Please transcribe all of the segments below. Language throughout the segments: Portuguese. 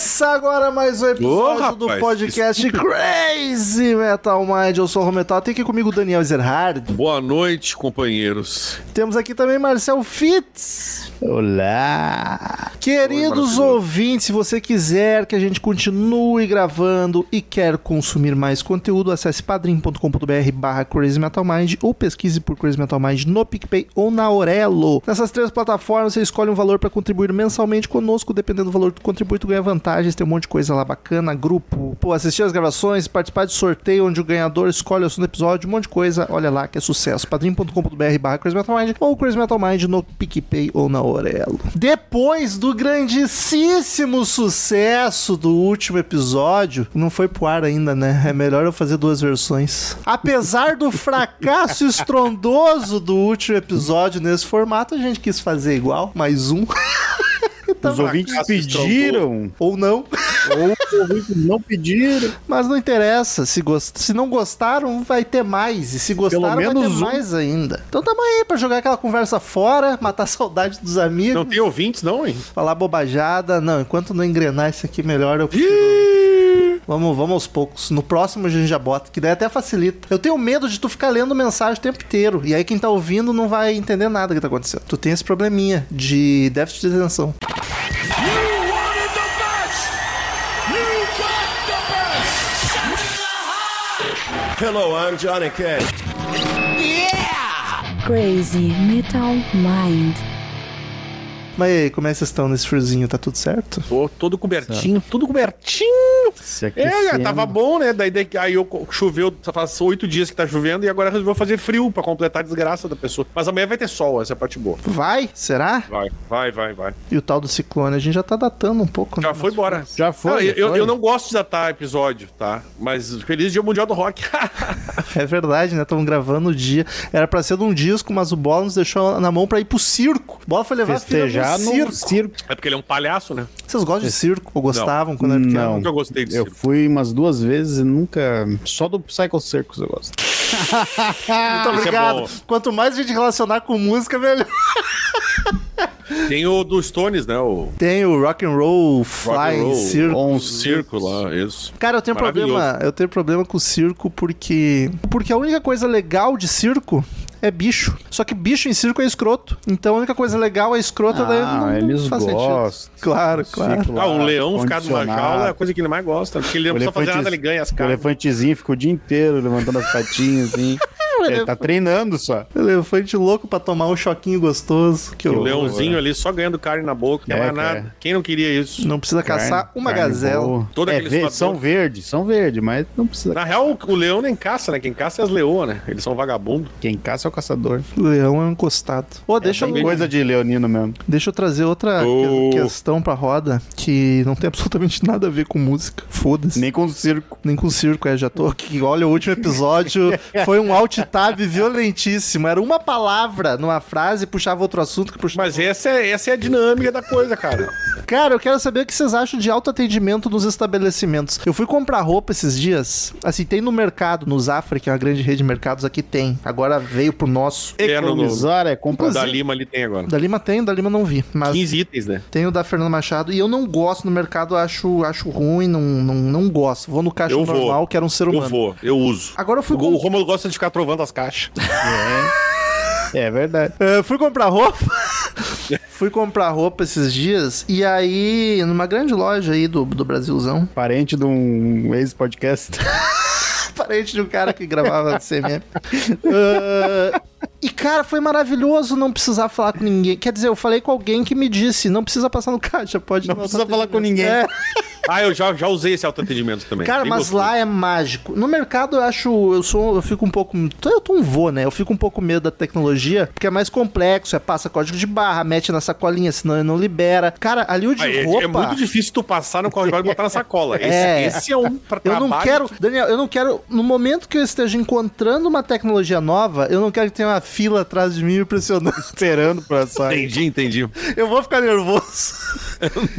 Começa agora mais um episódio do rapaz, podcast Crazy Metal Mind. Eu sou o Rometal, tem aqui comigo o Daniel Zerhard. Boa noite, companheiros. Temos aqui também Marcel Fitz. Olá! Queridos Oi, ouvintes, se você quiser que a gente continue gravando e quer consumir mais conteúdo, acesse padrim.com.br barra Crazy Metal Mind ou pesquise por Crazy Metal Mind no PicPay ou na Aurelo. Nessas três plataformas você escolhe um valor para contribuir mensalmente conosco, dependendo do valor que tu contribui, tu ganha vantagens, tem um monte de coisa lá bacana, grupo, pô, assistir as gravações, participar de sorteio onde o ganhador escolhe o assunto do episódio, um monte de coisa, olha lá que é sucesso. padrim.com.br barra Crazy Metal Mind ou Crazy Metal Mind no PicPay ou na Aurelo. Depois do grandíssimo sucesso do último episódio, não foi pro ar ainda, né? É melhor eu fazer duas versões. Apesar do fracasso estrondoso do último episódio nesse formato, a gente quis fazer igual, mais um. Os ouvintes pediram, Ou não. ou os ouvintes não pediram. Mas não interessa. Se, gost... se não gostaram, vai ter mais. E se gostaram, vai ter menos um. mais ainda. Então tamo aí pra jogar aquela conversa fora, matar a saudade dos amigos. Não tem ouvintes, não, hein? Falar bobajada. Não, enquanto não engrenar isso aqui melhor, eu prefiro... Vamos, vamos aos poucos. No próximo a gente já bota, que daí até facilita. Eu tenho medo de tu ficar lendo mensagem o tempo inteiro. E aí quem tá ouvindo não vai entender nada do que tá acontecendo. Tu tem esse probleminha de déficit de atenção. Hello, I'm Johnny Cash. Crazy Metal Mind. Mas e aí, como é que vocês estão nesse friozinho? Tá tudo certo? Tô todo cobertinho, tudo cobertinho. Se É, aquecendo. tava bom, né? Daí, daí aí eu choveu, faz oito dias que tá chovendo e agora resolveu fazer frio pra completar a desgraça da pessoa. Mas amanhã vai ter sol, essa é a parte boa. Vai? Será? Vai, vai, vai, vai. E o tal do ciclone, a gente já tá datando um pouco. Já né? foi embora. Já foi, Ah, já eu, foi. eu não gosto de datar episódio, tá? Mas feliz dia mundial do rock. É verdade, né? Estamos gravando o dia. Era pra ser de um disco, mas o Bola nos deixou na mão pra ir pro circo. O Bola foi levar a filha Festejar no circo. circo. é porque ele é um palhaço, né? Vocês gostam de circo? Ou gostavam quando era pequeno? Não. Nunca gostei Eu circo. fui umas duas vezes e nunca. Só do Psycho Circus eu gosto. Muito é obrigado. bom. Quanto mais a gente relacionar com música, melhor. Tem o do Stones, né? O Tem o Rock and Roll Fly roll. Circo. On circo lá, isso. Cara, eu tenho problema, eu tenho problema com o circo porque porque a única coisa legal de circo é bicho. Só que bicho em circo é escroto. Então a única coisa legal é escrota, daí Ah, não, eles faz sentido. gostam. Claro, claro. Lá, Ah, um leão ficar numa jaula é a coisa que ele mais gosta. Porque ele não O precisa fazer nada, ele ganha as O caras. elefantezinho fica o dia inteiro levantando as patinhas assim. Ele tá treinando só. Elefante louco pra tomar um choquinho gostoso. Que O horror. leãozinho ali só ganhando carne na boca, não é, É, mais cara. nada. Quem não queria isso? Não precisa caçar Carne- uma carne gazela. boa. Todo é, aquele ver- são verdes, são verdes, mas não precisa. Na real, o leão nem caça, né? Quem caça é as leoas, né? Eles são vagabundos. Quem caça é o caçador. O leão é um encostado. Ô, deixa, Tem eu, coisa de leonino mesmo. deixa eu trazer outra que- questão pra roda que não tem absolutamente nada a ver com música. Foda-se. Nem... Nem com o circo. com circo, é. Já tô aqui. Olha, o último episódio foi um alt tab violentíssimo. Era uma palavra numa frase, puxava outro assunto que puxava. Mas essa é, essa é a dinâmica da coisa, cara. Cara, eu quero saber o que vocês acham de autoatendimento nos estabelecimentos. Eu fui comprar roupa esses dias. Assim, tem no mercado, no Zafra, que é uma grande rede de mercados, aqui tem. Agora veio pro nosso. É, no- no- Economizar é O comprar. da Lima ali tem agora. Da Lima tem, da Lima não vi. Mas 15 itens, né? tem o da Fernanda Machado. E eu não gosto no mercado, acho, acho ruim, não, não, não gosto. Vou no caixa Eu vou. normal, que era um ser Eu humano. vou, eu uso. Agora eu fui, O, com- o Romulo gosta de ficar trovando as caixas. É verdade. É, fui comprar roupa. fui comprar roupa esses dias. E aí, numa grande loja aí do, do Brasilzão, Parente de um ex-podcast. parente de um cara que gravava CMM. Ah, e, cara, foi maravilhoso não precisar falar com ninguém. Quer dizer, eu falei com alguém que me disse: não precisa passar no caixa, pode Não precisa falar com autoatendimento." ninguém. É. Ah, eu já, já usei esse autoatendimento também. Cara, Bem mas gostoso. lá é mágico. No mercado eu acho, eu sou, eu fico um pouco, eu tô um vô, né? Eu fico um pouco medo da tecnologia, porque é mais complexo, é passa código de barra, mete na sacolinha, senão ele não libera. Cara, ali o de Ah, é, roupa é muito difícil tu passar no código e botar na sacola. Esse É. é, esse é um pra Eu não quero, Daniel, eu não quero, no momento que eu esteja encontrando uma tecnologia nova, eu não quero que tenha uma fila atrás de mim me pressionando. Esperando pra sair. Entendi, entendi. Eu vou ficar nervoso.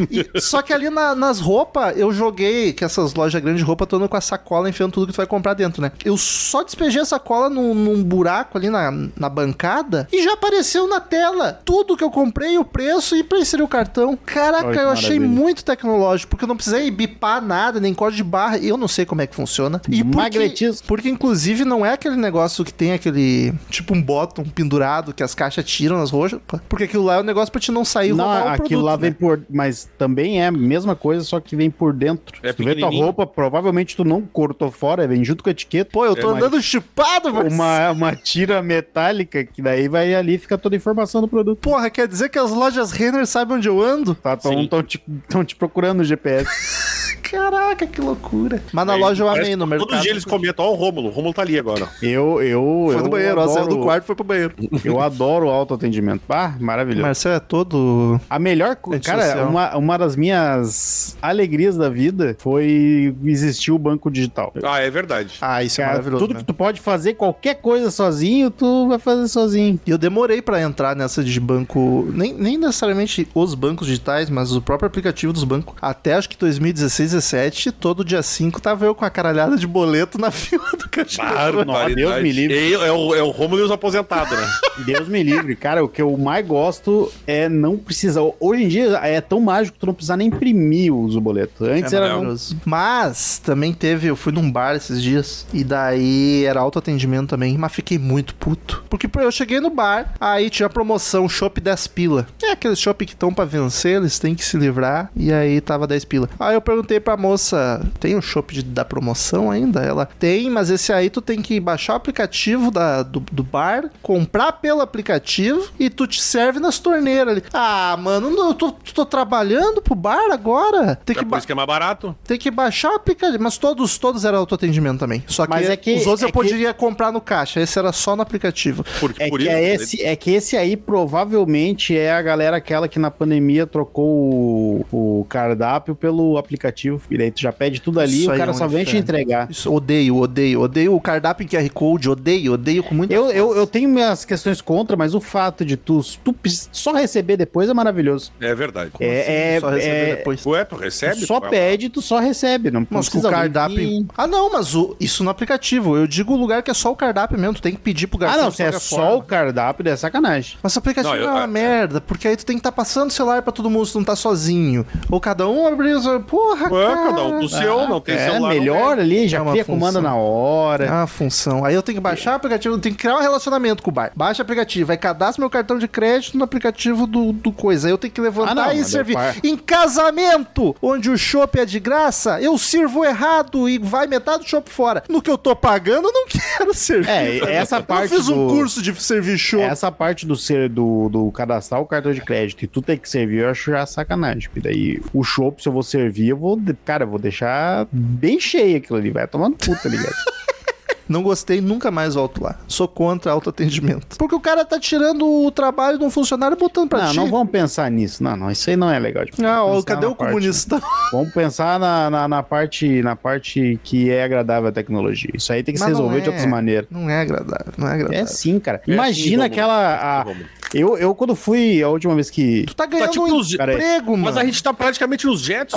E- só que ali na- nas roupas, eu joguei, que essas lojas grandes de roupa, andando com a sacola enfiando tudo que tu vai comprar dentro, né? Eu só despejei a sacola num, num buraco ali na, na bancada e já apareceu na tela tudo que eu comprei, o preço e pra inserir o cartão. Caraca, Olha eu achei muito tecnológico, porque eu não precisei bipar nada, nem código de barra, e eu não sei como é que funciona. E porque, Magnetismo. porque, inclusive, não é aquele negócio que tem aquele, tipo um bottom pendurado que as caixas tiram nas rojas, porque aquilo lá é um negócio pra te não sair Não, roubar o aquilo produto, lá né? vem por. Mas também é a mesma coisa, só que vem por dentro. É Se tu vê tua roupa, provavelmente tu não cortou fora, vem junto com a etiqueta. Pô, eu tô É, mas- andando chipado, mas... Uma, uma tira metálica que daí vai ali e fica toda a informação do produto. Porra, quer dizer que as lojas Renner sabem onde eu ando? Tá, tão, Sim. tão, te, tão te procurando no GPS. Caraca, que loucura. Mas na loja eu amei, no mercado. Todos os dias eles comentam, ó o Rômulo, o Rômulo tá ali agora. Eu, eu, Foi eu no banheiro, ó, saiu adoro, do quarto e foi pro banheiro. Eu adoro o autoatendimento. Ah, maravilhoso. Marcelo é todo... A melhor coisa, cara, uma, uma das minhas alegrias da vida foi existir o banco digital. Ah, é verdade. Ah, isso é Cara, maravilhoso, tudo né? que tu pode fazer, qualquer coisa sozinho, tu vai fazer sozinho. E eu demorei pra entrar nessa de banco, nem, nem necessariamente os bancos digitais, mas o próprio aplicativo dos bancos. Até acho que 2016, 17, todo dia 5 tava eu com a caralhada de boleto na fila do caixa. Barbaridade. Deus me livre. É, é o, é o Rômulo e os aposentados, né? Deus me livre. Cara, o que eu mais gosto é não precisar. Hoje em dia é tão mágico que tu não precisar nem imprimir o boleto. Antes É era. maravilhoso. Mas também teve, eu fui num bar esses dias e daí era autoatendimento também, mas fiquei muito puto. Porque pô, eu cheguei no bar, aí tinha promoção Shop 10 pila. É aqueles shopping que estão pra vencer, eles têm que se livrar e aí tava 10 pila. Aí eu perguntei pra moça, tem o shopping de- da promoção ainda? Ela tem, mas esse aí tu tem que baixar o aplicativo da, do, do bar, comprar pelo aplicativo e tu te serve nas torneiras ali. Ah, mano, não, eu tô, tô trabalhando pro bar agora. Tem É que por isso que é mais barato. tem que baixar o aplicativo. Mas todos, todos eram autoatendimento também. Só que, Mas é que- os outros é eu que- poderia comprar no caixa. Esse era só no aplicativo. Por, É por que, isso. é, esse, é que esse aí provavelmente é a galera aquela que na pandemia trocou o, o cardápio pelo aplicativo. E daí tu já pede tudo ali e Isso o aí cara é um só vem te entregar. Isso, odeio, odeio, odeio o cardápio em QR Code, odeio, odeio com muita Eu, eu, eu tenho minhas questões contra, mas o fato de tu, tu só receber depois é maravilhoso. É verdade. é, só receber é- depois. Ué, tu recebe? Só Ué, pede, tu só recebe. Não Mas com o precisa alguém cardápio. que- Ah, não, mas o- isso no aplicativo. Eu digo o lugar que é só o cardápio mesmo. Tu tem que pedir pro Ah, garçom. não, de se é só forma. o cardápio, é sacanagem. Mas o aplicativo Não, eu- é uma é- merda, porque aí tu tem que estar passando o celular pra todo mundo se tu não tá sozinho. Ou cada um abrir o celular. Porra, Ué, cada um com o seu, não tem é celular. não melhor ali, já É cria comanda na hora. É uma função. Aí eu tenho que baixar o aplicativo, eu tenho que criar um relacionamento com o bar. Baixa o aplicativo, aí cadastra meu cartão de crédito no aplicativo do, do coisa. Aí eu tenho que levantar Ah, não, e mas servir. eu par- Em casamento, onde o chopp é de graça, eu sirvo errado e vai metade do chopp fora. No que eu tô pagando, eu não quero servir. É, essa eu parte fiz um do- curso de servir chopp. Essa parte do ser do, do cadastrar o cartão de crédito e tu ter que servir, eu acho já sacanagem. Porque daí o chopp, se eu vou servir, eu vou. Cara, vou deixar bem cheio aquilo ali. Vai tomando puta, tá ligado? Não gostei, nunca mais volto lá. Sou contra autoatendimento. Porque o cara tá tirando o trabalho de um funcionário e botando pra não, ti. não vamos pensar nisso. Não, não, isso aí não é legal. de Ah, ó, cadê o parte- comunista? Vamos pensar na, na, na parte, na parte que é agradável à tecnologia. Isso aí tem que se Mas não resolver de é. outras maneiras. Não é agradável, não é agradável. É sim, cara. É Imagina sim, aquela. a- eu, eu, quando fui a última vez que. Tu tá ganhando tipo um emprego, mano. Mas a gente tá praticamente nos jets.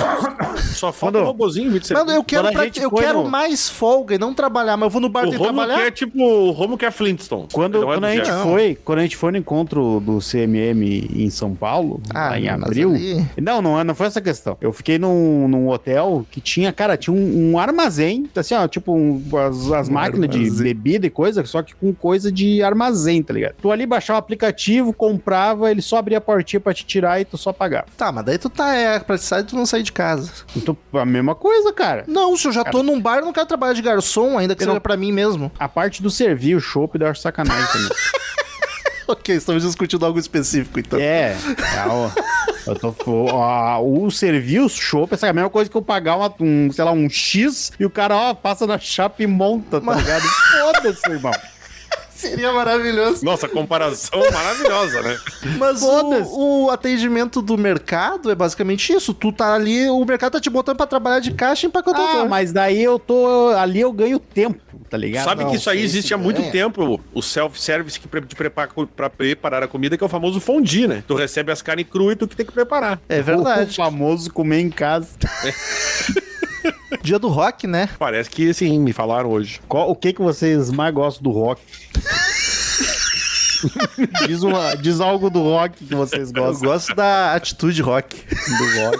Só falta Quando- o robozinho vir de Mano, serviço. eu quero, pra- eu quero no- mais folga e não trabalhar, mas eu vou no bar O Romulo trabalhar. quer tipo. O Romulo quer Flintstone. Quando, é quando, do a gente. Não. foi, quando a gente foi no encontro do CMM em São Paulo, Ah, em abril. ali- Não, não, não foi essa questão. Eu fiquei num, num hotel que tinha, cara, tinha um, um armazém, assim, ó, tipo um- as, as Um máquinas de armazém. bebida e coisa, só que com coisa de armazém, tá ligado? Tu ali baixava o aplicativo, comprava, ele só abria a portinha pra te tirar e tu só pagava. Tá, mas daí tu tá é, pra sair e tu não sair de casa. Então, a mesma coisa, cara. Não, se eu já tô num bar, eu não quero trabalhar de garçom, ainda que Eu seja não- pra mim mesmo. A parte do servir o chopp acho sacanagem também. Ok, estamos discutindo algo específico, então. É, o, eu tô, ó, o servir o chopp, essa é a mesma coisa que eu pagar uma- um, sei lá, um X e o cara, ó, passa na chapa e monta, tá ligado? Foda-se, irmão. Seria maravilhoso. Nossa, comparação maravilhosa, né? Mas o, o atendimento do mercado é basicamente isso. Tu tá ali, o mercado tá te botando pra trabalhar de caixa e empacotador. Ah, mas daí eu tô. Ali eu ganho tempo, tá ligado? Sabe Não, que isso aí existe há muito é. tempo, o self-service que de prepara, pra preparar a comida, que é o famoso fondue, né? Tu recebe as carnes cruas e tu que tem que preparar. É O verdade. famoso comer em casa. Dia do rock, né? Parece que sim, me falaram hoje. Qual- o que, que vocês mais gostam do rock? diz, uma, diz algo do rock que vocês Eu gostam gosto da atitude rock. do rock.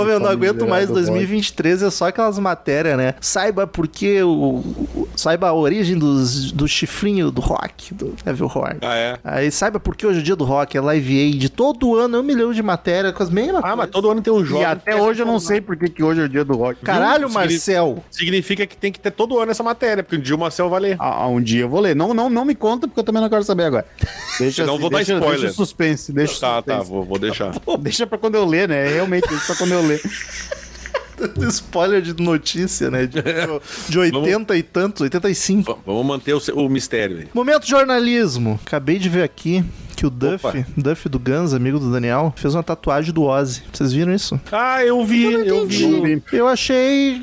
Ô, meu, não aguento mais Famigerado 2023, é só aquelas matérias, né? Saiba por que o. Saiba a origem dos, do chifrinho do rock, do Heavy Horn. Ah, é? Aí saiba por que hoje é o dia do rock, é Live Aid. Todo ano é um milhão de matéria com as mesmas Ah, mas todo ano tem um jogo. E até hoje eu não sei por que, que hoje é o dia do rock. Caralho, Viu? Marcel. Significa que tem que ter todo ano essa matéria, porque um dia o Marcel vai ler. Ah, um dia eu vou ler. Não, não, não me conta, porque eu também não quero saber agora. Deixa, eu vou dar deixa, spoiler. Deixa o suspense. Deixa o Tá, tá, suspense. vou, vou deixar. Deixa pra quando eu ler, né? Realmente, isso pra quando eu ler. Spoiler de notícia, né? De, de 80 e tantos, 85. V- Vamos manter o, o mistério aí. Momento jornalismo. Acabei de ver aqui que o Duff, Opa. Duff do Guns, amigo do Daniel, fez uma tatuagem do Ozzy. Vocês viram isso? Ah, eu vi, eu Não vi. Eu achei.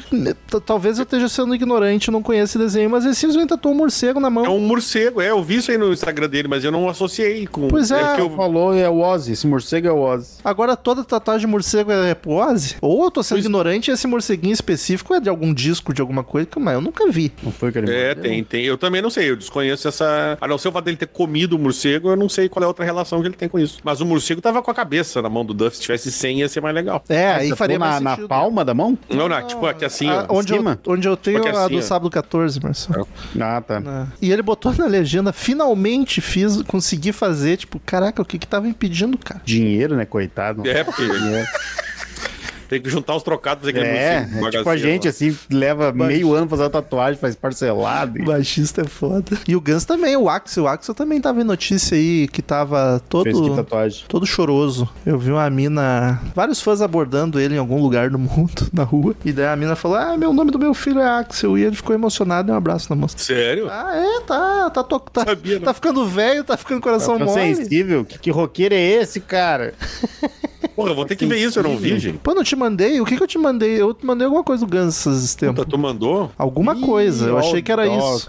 Talvez eu esteja sendo ignorante, eu não conheço esse desenho, mas ele simplesmente tatuou um morcego na É mão. um morcego, é, eu vi isso aí no Instagram dele, mas eu não associei com. Pois é, que eu- Falou, é o Ozzy. Esse morcego é o Ozzy. Agora toda tatuagem de morcego é pro Ozzy? Ou eu tô sendo Pois- ignorante e esse morceguinho específico é de algum disco, de alguma coisa, que mas eu nunca vi. Não foi que ele É, tem, tem. Eu também não sei, eu desconheço essa. A não ser o fato dele ter comido o morcego, eu não sei qual é a outra relação que ele tem com isso. Mas o morcego tava com a cabeça na mão do Duff. Se tivesse 100, ia ser mais legal. É, Ah, aí faria na, na palma da mão? Não, não, tipo aqui assim, Ah, ó. onde, eu, cima? onde eu tenho Porque a assim, do ó. sábado 14, Marcelo. Ah, tá. Ah. E ele botou na legenda, finalmente fiz, consegui fazer, tipo, caraca, o que que tava impedindo, cara? Dinheiro, né? Coitado. É, porque tem que juntar os trocados fazer aquele É, morcego, é tipo a gente, lá. assim, leva meio ano fazer uma tatuagem, faz parcelado. O baixista é foda. E o Guns também, o Axel. O Axel também tava em notícia aí que tava fez que todo, tatuagem. todo choroso. Eu vi uma mina, vários fãs abordando ele em algum lugar do mundo, na rua. E daí a mina falou: Ah, meu nome do meu filho é Axel. E ele ficou emocionado e deu um abraço na moça. Sério? Ah, é, tá. Tá, to- tá, Sabia, não. tá ficando velho, tá ficando coração Tá mole. sensível? Que, que roqueiro é esse, cara? Porra, eu vou ter que ver isso, eu não vi, gente. Pô, não te mandei? O que que eu te mandei? Eu te mandei alguma coisa do Guns esses tempos. Puta, tu mandou? Alguma coisa, eu Ih, achei que era isso.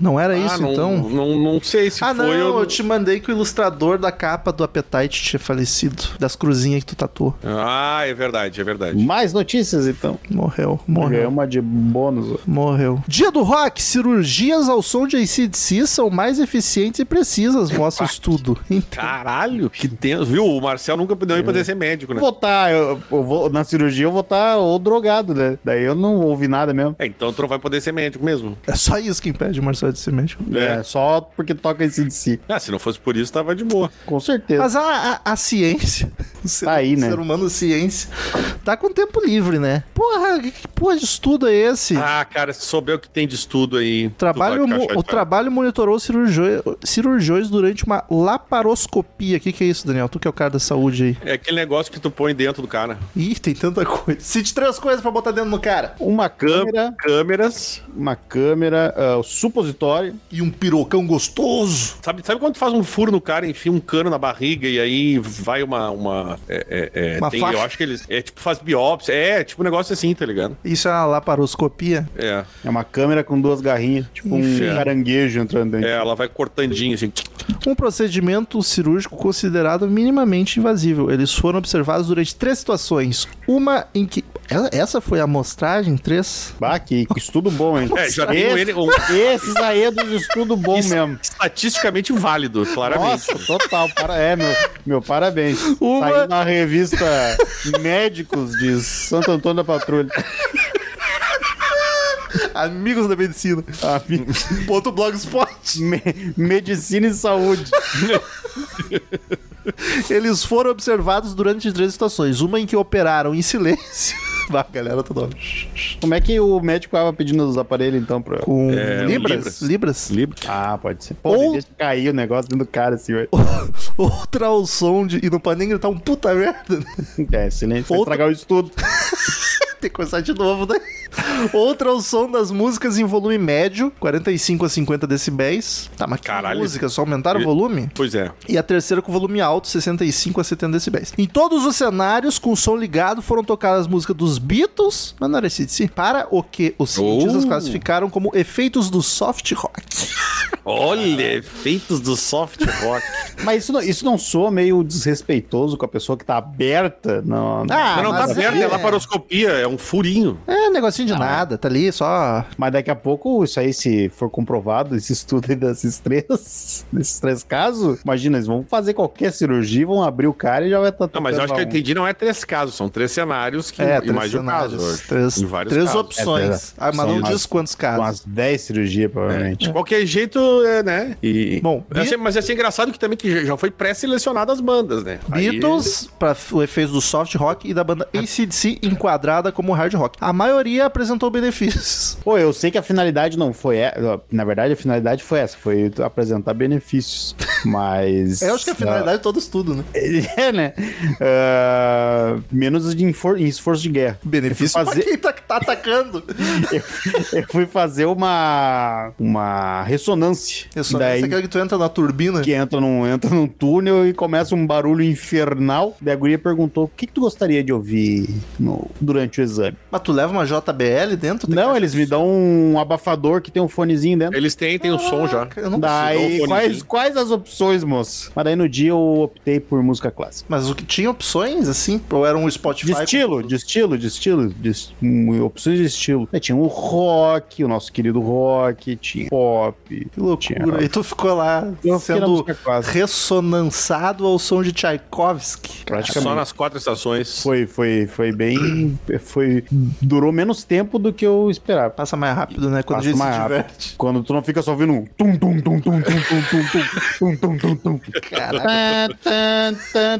Não era Ah, isso, não, então? Não, não sei se Ah, foi. não, eu... eu te mandei que o ilustrador da capa do Appetite tinha falecido. Das cruzinhas que tu tatuou. Ah, é verdade, é verdade. Mais notícias, então. Morreu, É morreu. uma de bônus. ó. Morreu. Dia do rock, cirurgias ao som de ACDC são mais eficientes e precisas, mostra o estudo. Então, Caralho, que tenso. Viu? O Marcel nunca deu É. pra poder ser médico, né? Vou tá, eu, eu vou, na cirurgia eu vou estar ou drogado, né? Daí eu não ouvi nada mesmo. É, então tu não vai poder ser médico mesmo. é só isso que impede o Marcelo de ser médico. É, só porque toca esse de si. Ah, se não fosse por isso, tava de boa. Com certeza. Mas a, a, a ciência, o ser, Tá aí, né? o ser humano ciência, tá com tempo livre, né? Porra, que que porra de estudo é esse? Ah, cara, se souber o que tem de estudo aí. Trabalho, chateado. o trabalho monitorou cirurgiões, cirurgiões durante uma laparoscopia. O que, que é isso, Daniel? Tu que é o cara da saúde aí. É aquele negócio que tu põe dentro do cara. Ih, tem tanta coisa. Cite três coisas pra botar dentro do cara. Uma câmera, Câmeras. uma câmera, o supositório. E um pirocão gostoso. Sabe, sabe quando tu faz um furo no cara, enfia um cano na barriga e aí vai uma. uma, é, é, é, Uma tem- faixa? eu acho que eles. É tipo, faz biópsia. É, tipo um negócio assim, tá ligado? Isso é uma laparoscopia? É. É uma câmera com duas garrinhas, tipo um Ixi. caranguejo entrando dentro. É, ela vai cortandinho assim. Um procedimento cirúrgico considerado minimamente invasivo. Eles foram observados durante três situações. Uma em que. Essa foi a amostragem? Três? Bah, que, que estudo bom, hein? É, já Esse- ele. Um, Esses aí é dos estudos bons Isso- mesmo. estatisticamente válido, claramente. Nossa, total. Para, é, meu, meu parabéns. Uma- Saiu na revista Médicos de Santo Antônio da Patrulha. Amigos da medicina. Ah, me- Ponto blogspot. me- medicina e saúde. Eles foram observados durante três situações. Uma em que operaram em silêncio. Vai, galera, toda Como é que o médico tava pedindo os aparelhos, então? Pra... Com É, libras? libras. Libras? Ah, pode ser. Pô, Ou- deixa cair o negócio dentro do cara, assim, ué. Ultrassom de... E não pode nem gritar um puta merda. né? É, silêncio. Vai Outra- estragar o estudo. Tem que começar de novo, né? Outra é o som das músicas em volume médio, 45 a 50 decibéis. Tá, mas que Caralho. música? Só aumentaram o E- volume? Pois é. E a terceira com volume alto, 65 a 70 decibéis. Em todos os cenários, com o som ligado, foram tocadas músicas dos Beatles, mas não era CDC, para o que os cientistas Oh. classificaram como efeitos do soft rock. Olha, efeitos do soft rock. Mas isso não, isso não soa meio desrespeitoso com a pessoa que tá aberta? Não, Ah, Mas não tá mas aberto, é- é laparoscopia, é um furinho. É, negocinho de nada, tá ali só. Mas daqui a pouco, isso aí, se for comprovado, esse estudo aí desses três, desses três casos, imagina, eles vão fazer qualquer cirurgia, vão abrir o cara e já vai estar Não, mas eu acho que eu entendi, não é três casos, são três cenários que É, três mais de um caso. três, Em vários três casos. opções. É, ah, mas não diz quantos casos. umas 10 cirurgias, provavelmente. De qualquer jeito, é, né? E, Bom, eu achei- mas achei engraçado que também que já- foi pré-selecionado as bandas, né? Aí- Beatles, para o efeito do soft rock, e da banda ACDC, enquadrada como hard rock. A maioria apresentou benefícios. Pô, eu sei que a finalidade não foi essa. Na verdade, a finalidade foi essa, foi apresentar benefícios. Mas. Eu acho que a finalidade é todo estudo, né? É, né? Ah, menos de esforço de guerra. Benefício Eu fui pra fazer, quem tá, tá atacando. eu fui fazer uma, uma ressonância. Ressonância Daí, é aquela que tu entra na turbina. que entra num, entra num túnel e começa um barulho infernal. Daí a guria perguntou: o que, que tu gostaria de ouvir no- durante o exame? Mas tu leva uma JBL dentro? Tem Não, eles me dão um abafador que tem um fonezinho dentro. Eles têm, tem o som já. Eu não Daí, um quais, quais as opções, moço? Mas daí no dia eu optei por música clássica. Mas o que tinha opções, assim? Ou era um Spotify? De estilo, de estilo, de estilo, de hum, opções de estilo. Aí tinha o rock, o nosso querido rock, tinha pop. Que loucura. Tinha- E tu ficou lá Eu sendo ressonançado ao som de Tchaikovsky. Praticamente. Só nas quatro estações. Foi, foi, foi bem. Foi. Durou menos tempo do que eu esperava. Passa mais rápido, né? Quando Passa a gente mais se rápido. diverte. Quando tu não fica só ouvindo um tum tum tum tum tum tum tum tum tum tum tum tum Caraca.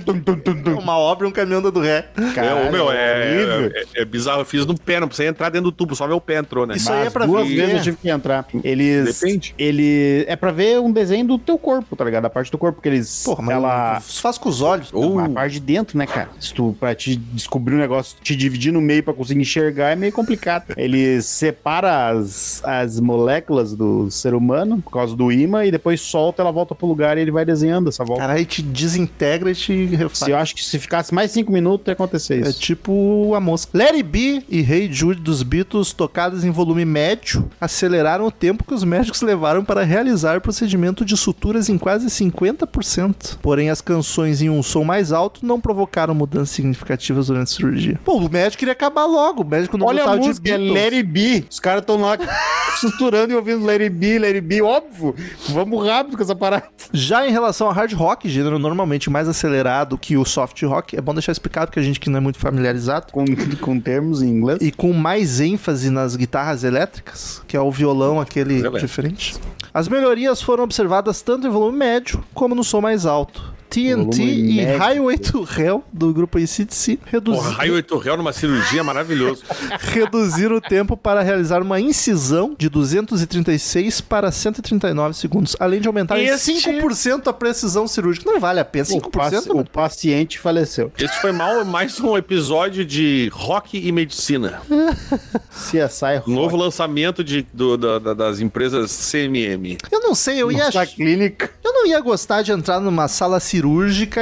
Tum tum tum tum. Uma obra e um caminhão dando ré. é, meu, é, horrível. é, é bizarro. Eu fiz no pé, não precisa entrar dentro do tubo, só meu pé entrou, né? Isso aí é Mas pra duas ver. vezes eu tive que entrar. Eles. Depende. Ele. É pra ver um desenho do teu corpo, tá ligado? A parte do corpo, porque eles. Porra, mas ela. faz com os olhos. Ou- A parte de dentro, né, cara? Se tu, pra te descobrir um negócio, te dividir no meio pra conseguir enxergar é meio complicado. Ele separa as, as moléculas do ser humano por causa do imã e depois solta, ela volta pro lugar e ele vai desenhando essa volta. Caralho, te desintegra e te refaz. Se eu acho que se ficasse mais cinco minutos, ia acontecer É isso. tipo a mosca. Larry B e Hey Jude dos Beatles, tocadas em volume médio, aceleraram o tempo que os médicos levaram para realizar o procedimento de suturas em quase 50%. Porém, as canções em um som mais alto não provocaram mudanças significativas durante a cirurgia. Pô, o médico queria acabar logo. O médico não Olha gostava de música, é It Be. Os caras estão lá suturando e ouvindo Be, Let It Be. Óbvio, vamos rápido com essa parada. Já em relação ao hard rock, gênero normalmente mais acelerado que o soft rock, é bom deixar explicado porque a gente que não é muito familiarizado. Com, com termos em inglês. E com mais ênfase nas guitarras elétricas, que é o violão aquele diferente. As melhorias foram observadas tanto em volume médio como no som mais alto. TNT e médio. Highway to Hell, do grupo ACDC, reduzi Porra, raio Torreal numa cirurgia maravilhoso. reduziram o tempo para realizar uma incisão de 236 para 139 segundos, além de aumentar em Este- 5% a precisão cirúrgica. Não vale a pena, 5%? O, paci- o paciente faleceu. Esse foi mal, mais um episódio de rock e medicina. CSI Um novo lançamento de, do- da- da- das empresas CMM. Eu não sei, eu ia, Nossa clínica. eu não ia gostar de entrar numa sala cirúrgica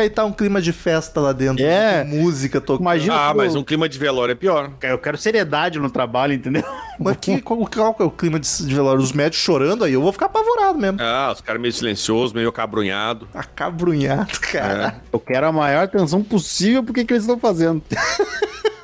e tá um clima de festa lá dentro, É. música tocando. Imagina Ah, que mas um clima de velório é pior. Eu quero seriedade no trabalho, entendeu? Mas que, qual, qual que é o clima de, de velório? Os médicos chorando aí, eu vou ficar apavorado mesmo. Ah, os caras meio silenciosos, meio acabrunhado. Acabrunhado, cara. Eu quero a maior atenção possível porque que eles estão fazendo.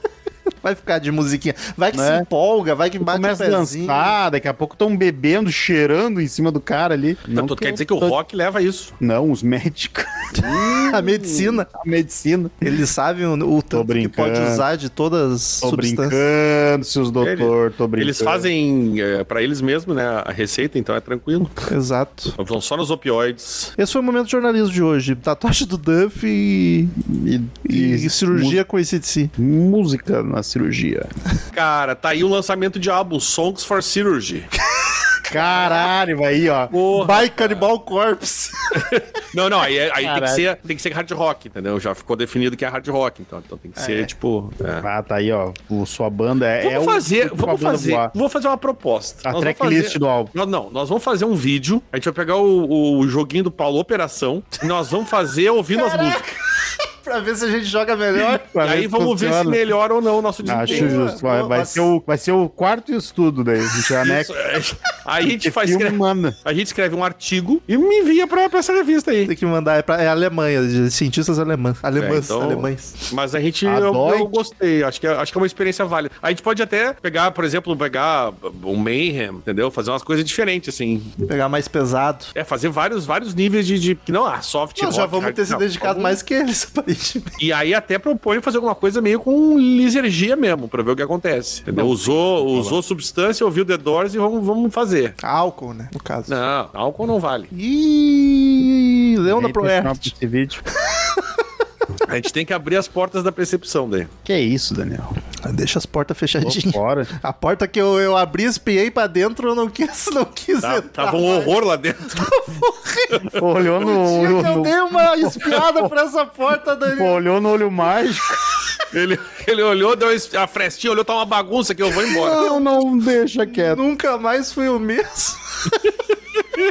Vai ficar de musiquinha. Vai que Né? se empolga, vai que bate Começa o a pezinho. dançar, daqui a pouco estão bebendo, cheirando em cima do cara ali. Então, tu que quer eu dizer que o rock leva isso. Não, os médicos. A medicina. A medicina. Eles sabem o, o tanto que pode usar de todas as Tô substâncias. brincando, seus doutor, tô brincando. Eles fazem é, pra eles mesmos, né, a receita, então é tranquilo. Exato. Vão só nos opioides. Esse foi o momento de jornalismo de hoje. Tatuagem do Duff e, E, e, e cirurgia com esse de si. Música na cirurgia. Cara, tá aí o lançamento de álbum, Songs for Cirurgy. Caralho, aí, ó. Porra, By Cannibal Corpse. Não, não, aí, aí tem, que ser, tem que ser hard rock, entendeu? Já ficou definido que é hard rock, então, então tem que ser, tipo... é. Ah, tá aí, ó. O, sua banda é. Vamos é fazer, pra vamos fazer, voar. vou fazer uma proposta. A Nós tracklist fazer- do álbum. Não, não, nós vamos fazer um vídeo, a gente vai pegar o, o joguinho do Paulo Operação, e nós vamos fazer ouvindo as músicas. Pra ver se a gente joga melhor. Pra E aí vamos ver se melhora ou não o nosso Acho desempenho. justo. Vai, vai ser o, vai ser o quarto estudo daí. A gente anexa. É. Aí a gente faz escreve- manda. a gente escreve um artigo e me envia pra, pra essa revista aí. Tem que mandar, é, pra, é Alemanha, de cientistas alemãs. Alemãs, É, então- alemães. Mas a gente, A eu, eu gostei. Acho que, é- acho que é uma experiência válida. A gente pode até pegar, por exemplo, pegar um Mayhem, entendeu? Fazer umas coisas diferentes, assim. Pegar mais pesado. É, fazer vários, vários níveis de, de- que não, ah, soft Nós já vamos hard- ter se não, dedicado mais que eles, aparentemente. E aí até propõe fazer alguma coisa meio com lisergia mesmo, pra ver o que acontece. Entendeu? Usou, usou substância, ouviu The Doors e vamos, vamos fazer. Álcool, né? No caso. Não, álcool não vale. Ih, Leão da Proerte. pra Esse vídeo. A gente tem que abrir as portas da percepção daí. Que isso, Daniel? Deixa as portas fechadinhas. fora. A porta que eu, eu abri, espiei pra dentro, eu não quis, não quis Tá, entrar. tava um horror lá dentro. Olhou no, que eu no- dei uma espiada pra essa porta, Daniel. olhou no olho mágico. Ele, ele olhou, deu a frestinha, olhou, tá uma bagunça que eu vou embora. Não, não deixa quieto. Nunca mais fui o mesmo.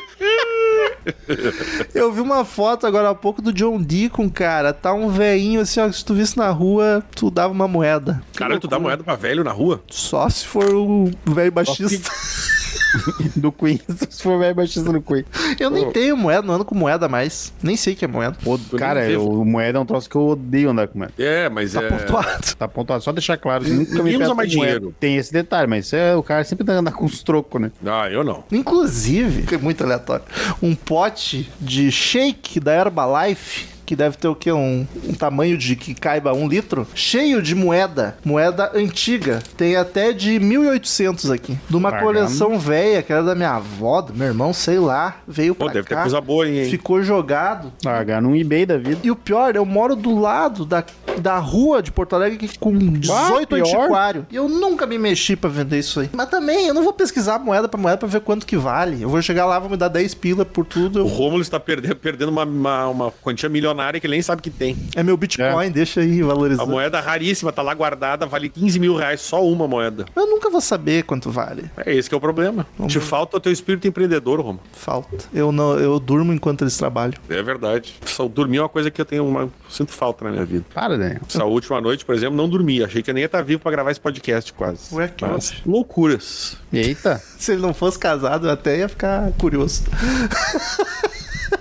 Eu vi uma foto agora há pouco do John Deacon, cara. Tá um veinho assim, ó. que Se tu visse na rua, tu dava uma moeda. Caralho, tu dá moeda pra velho na rua? Só se for o velho baixista. Do Queen. Se for velho baixista do Queen. Eu nem tenho moeda, não ando com moeda mais. Nem sei o que é moeda. Nem cara, o moeda é um troço que eu odeio andar com moeda. É, mas Tá é. pontuado. Tá pontuado. Só deixar claro. que Nunca me usa mais moeda. dinheiro. Tem esse detalhe, mas é, o cara sempre tá andando com os trocos, né? Ah, eu não. Inclusive, que é muito aleatório, um pote de shake da Herbalife, que deve ter o quê? Um, um tamanho de que caiba um litro, cheio de moeda, moeda antiga. Tem até de 1800 aqui. De uma coleção velha, que era da minha avó, do meu irmão, sei lá. Veio Pô, pra deve ter cá, coisa boa aí, hein? ficou jogado. Pagar num eBay da vida. E o pior, eu moro do lado da, da rua de Porto Alegre que- com 18 pior. antiquário. E eu nunca me mexi pra vender isso aí. Mas também, eu não vou pesquisar moeda pra moeda pra ver quanto que vale. Eu vou chegar lá, vou me dar 10 pila por tudo. O Rômulo está perdendo, perdendo uma, uma, uma quantia milionária que ele nem sabe que tem. É meu Bitcoin, deixa aí A valorizando. moeda raríssima tá lá guardada, vale 15 mil reais, só uma moeda. Eu nunca vou saber quanto vale. É esse que é o problema. Te falta o teu espírito empreendedor, Romulo. Falta. Eu não, eu durmo enquanto eles trabalham. É verdade. Só dormir é uma coisa que eu tenho uma. Sinto falta na minha vida. Para, Daniel. Essa última noite, por exemplo, não dormi. Achei que eu nem ia estar vivo pra gravar esse podcast quase. Ué, que Mas, loucuras. Eita. Se ele não fosse casado, eu até ia ficar curioso.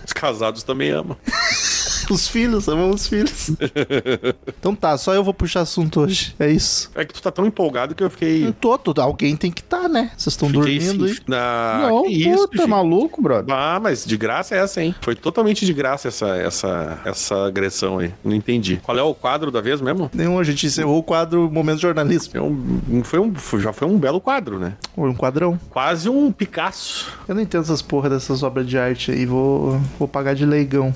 Os casados também amam. Os filhos, amamos os filhos. então tá, só eu vou puxar assunto hoje. É isso. É que tu tá tão empolgado que eu fiquei. Não tô, tô, alguém tem que estar, né? Vocês estão dormindo aí. na... não, que isso, puta, filho? maluco, brother. Ah, mas de graça é essa, hein? Foi totalmente de graça essa, essa, essa agressão aí. Não entendi. Qual é o quadro da vez mesmo? Nenhum, a gente encerrou o quadro Momento Jornalismo. É um, foi um, foi- já foi um belo quadro, né? Ou um quadrão. Quase um Picasso. Eu não entendo essas porra dessas obras de arte aí. Vou, vou pagar de leigão.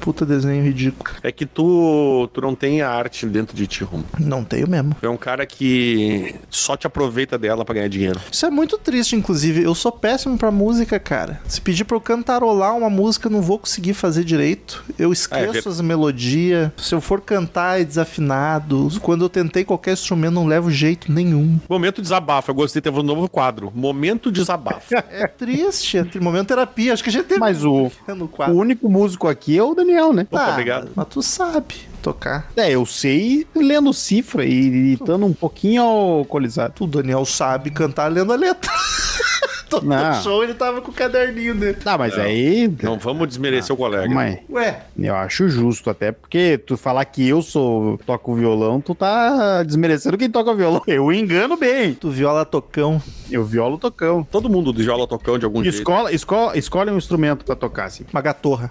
Puta desenho ridículo. É que tu, tu não tem a arte dentro de ti, Romo. Não tenho mesmo. Tu é um cara que só te aproveita dela pra ganhar dinheiro. Isso é muito triste, inclusive. Eu sou péssimo pra música, cara. Se pedir pra eu cantarolar uma música, eu não vou conseguir fazer direito. Eu esqueço ver- as melodias. Se eu for cantar, é desafinado. Quando eu tentei qualquer instrumento, não levo jeito nenhum. Momento desabafo. Eu gostei de ter um novo quadro. Momento desabafo. É triste. É tri- momento terapia. Acho que a gente teve Mas o, o único músico aqui é o Daniel, né? Opa, Ah, obrigado. Mas tu sabe tocar. É, eu sei lendo cifra e estando um pouquinho alcoolizado. O Daniel sabe cantar lendo a letra. Todo Não. show ele tava com o caderninho dele. Tá, mas aí. Não vamos desmerecer o colega. Mas Ué, eu acho justo, até porque tu falar que eu sou toco violão, tu tá desmerecendo quem toca violão. Eu engano bem. tu viola tocão. Eu violo tocão. Todo mundo do viola tocão de algum jeito. Escola, escola, escolhe um instrumento pra tocar, assim. Uma gatorra.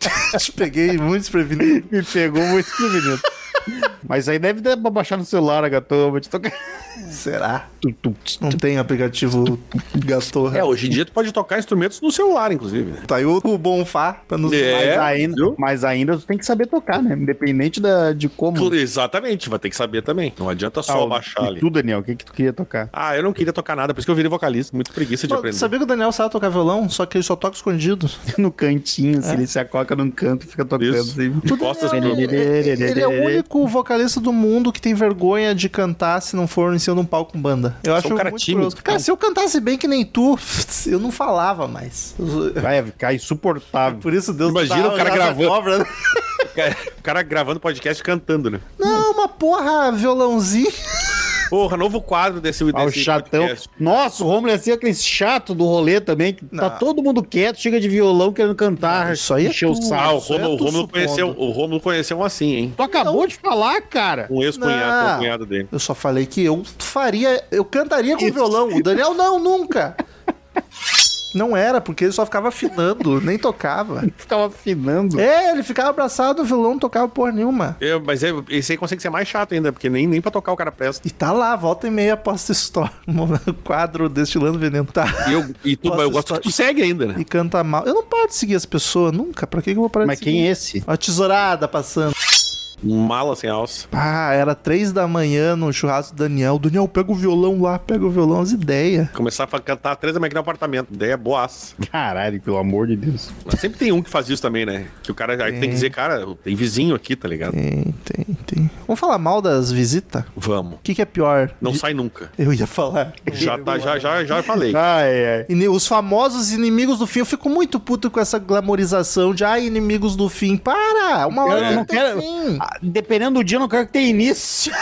Te peguei muito desprevenido. Me pegou muito desprevenido. Mas aí deve baixar no celular a gatoma. Será? Não tem aplicativo Gatorra. É, hoje em dia tu pode tocar instrumentos no celular, inclusive. né? Tá aí o, Bonfá pra nos... É. Mas ainda, viu? mas ainda tu tem que saber tocar, né? Independente da, de como. Exatamente, vai ter que saber também. Não adianta só Ah, baixar e ali. Tu, Daniel, o que, que tu queria tocar? Ah, eu não queria tocar nada, por isso que eu virei vocalista. Muito preguiça de Pô, aprender. sabia que o Daniel sabe tocar violão, só que ele só toca escondido. No cantinho, se ele se acoca num canto e fica tocando. Assim. O Costas pro- ele, ele é o único vocalista do mundo que tem vergonha de cantar se não for em cima de um palco com banda. Eu acho um cara muito tímido. curioso. Cara, se eu cantasse bem que nem tu, eu não falava mais. Vai ficar insuportável. Por isso Deus Imagina tá- o cara gravando. cobra, né? O cara gravando podcast cantando, né? Não, uma porra, violãozinho. Porra, novo quadro desse, desse Ah, o chatão. podcast. Nossa, o Romulo é assim, aquele chato do rolê também. Que tá Não. todo mundo quieto, chega de violão querendo cantar. Isso aí é encher o tu. saco. Ah, o Isso é Romulo, o Romulo conheceu, o Romulo conheceu um assim, hein? Tu acabou de falar, cara. Um ex-cunhado, Não. com o cunhado dele. Eu só falei que eu faria, eu cantaria com violão. O Daniel não, nunca. Não era, porque ele só ficava afinando, nem tocava. Ficava afinando. É, ele ficava abraçado no violão, não tocava porra nenhuma. Eu, mas é, esse aí consegue ser mais chato ainda, porque nem, nem pra tocar o cara presta. E tá lá, volta e meia, posta história. Um quadro destilando veneno. Tá. E eu, e tu, eu gosto que tu segue ainda, né? E canta mal. Eu não paro de seguir as pessoas, nunca. Pra que que eu vou parar Mas de seguir? quem é esse? Uma tesourada passando. Um mala sem alça. Ah, era três da manhã no churrasco do Daniel. Daniel, pega o violão lá, pega o violão, as ideias. Começar a cantar três da manhã aqui no apartamento. Ideia é boaça. Caralho, pelo amor de Deus. Mas sempre tem um que faz isso também, né? Que o cara aí tem que dizer, cara, tem vizinho aqui, tá ligado? Tem, tem, tem. Vamos falar mal das visitas? Vamos. O que, que é pior? Não De- sai nunca. Eu ia falar. Já, tá, já, já, já falei. Ai, ai. Ini- Os famosos inimigos do fim. Eu fico muito puto com essa glamorização de ai, inimigos do fim. Para! Uma hora Eu não não tem quero- fim. Dependendo do dia, eu não quero que tenha início.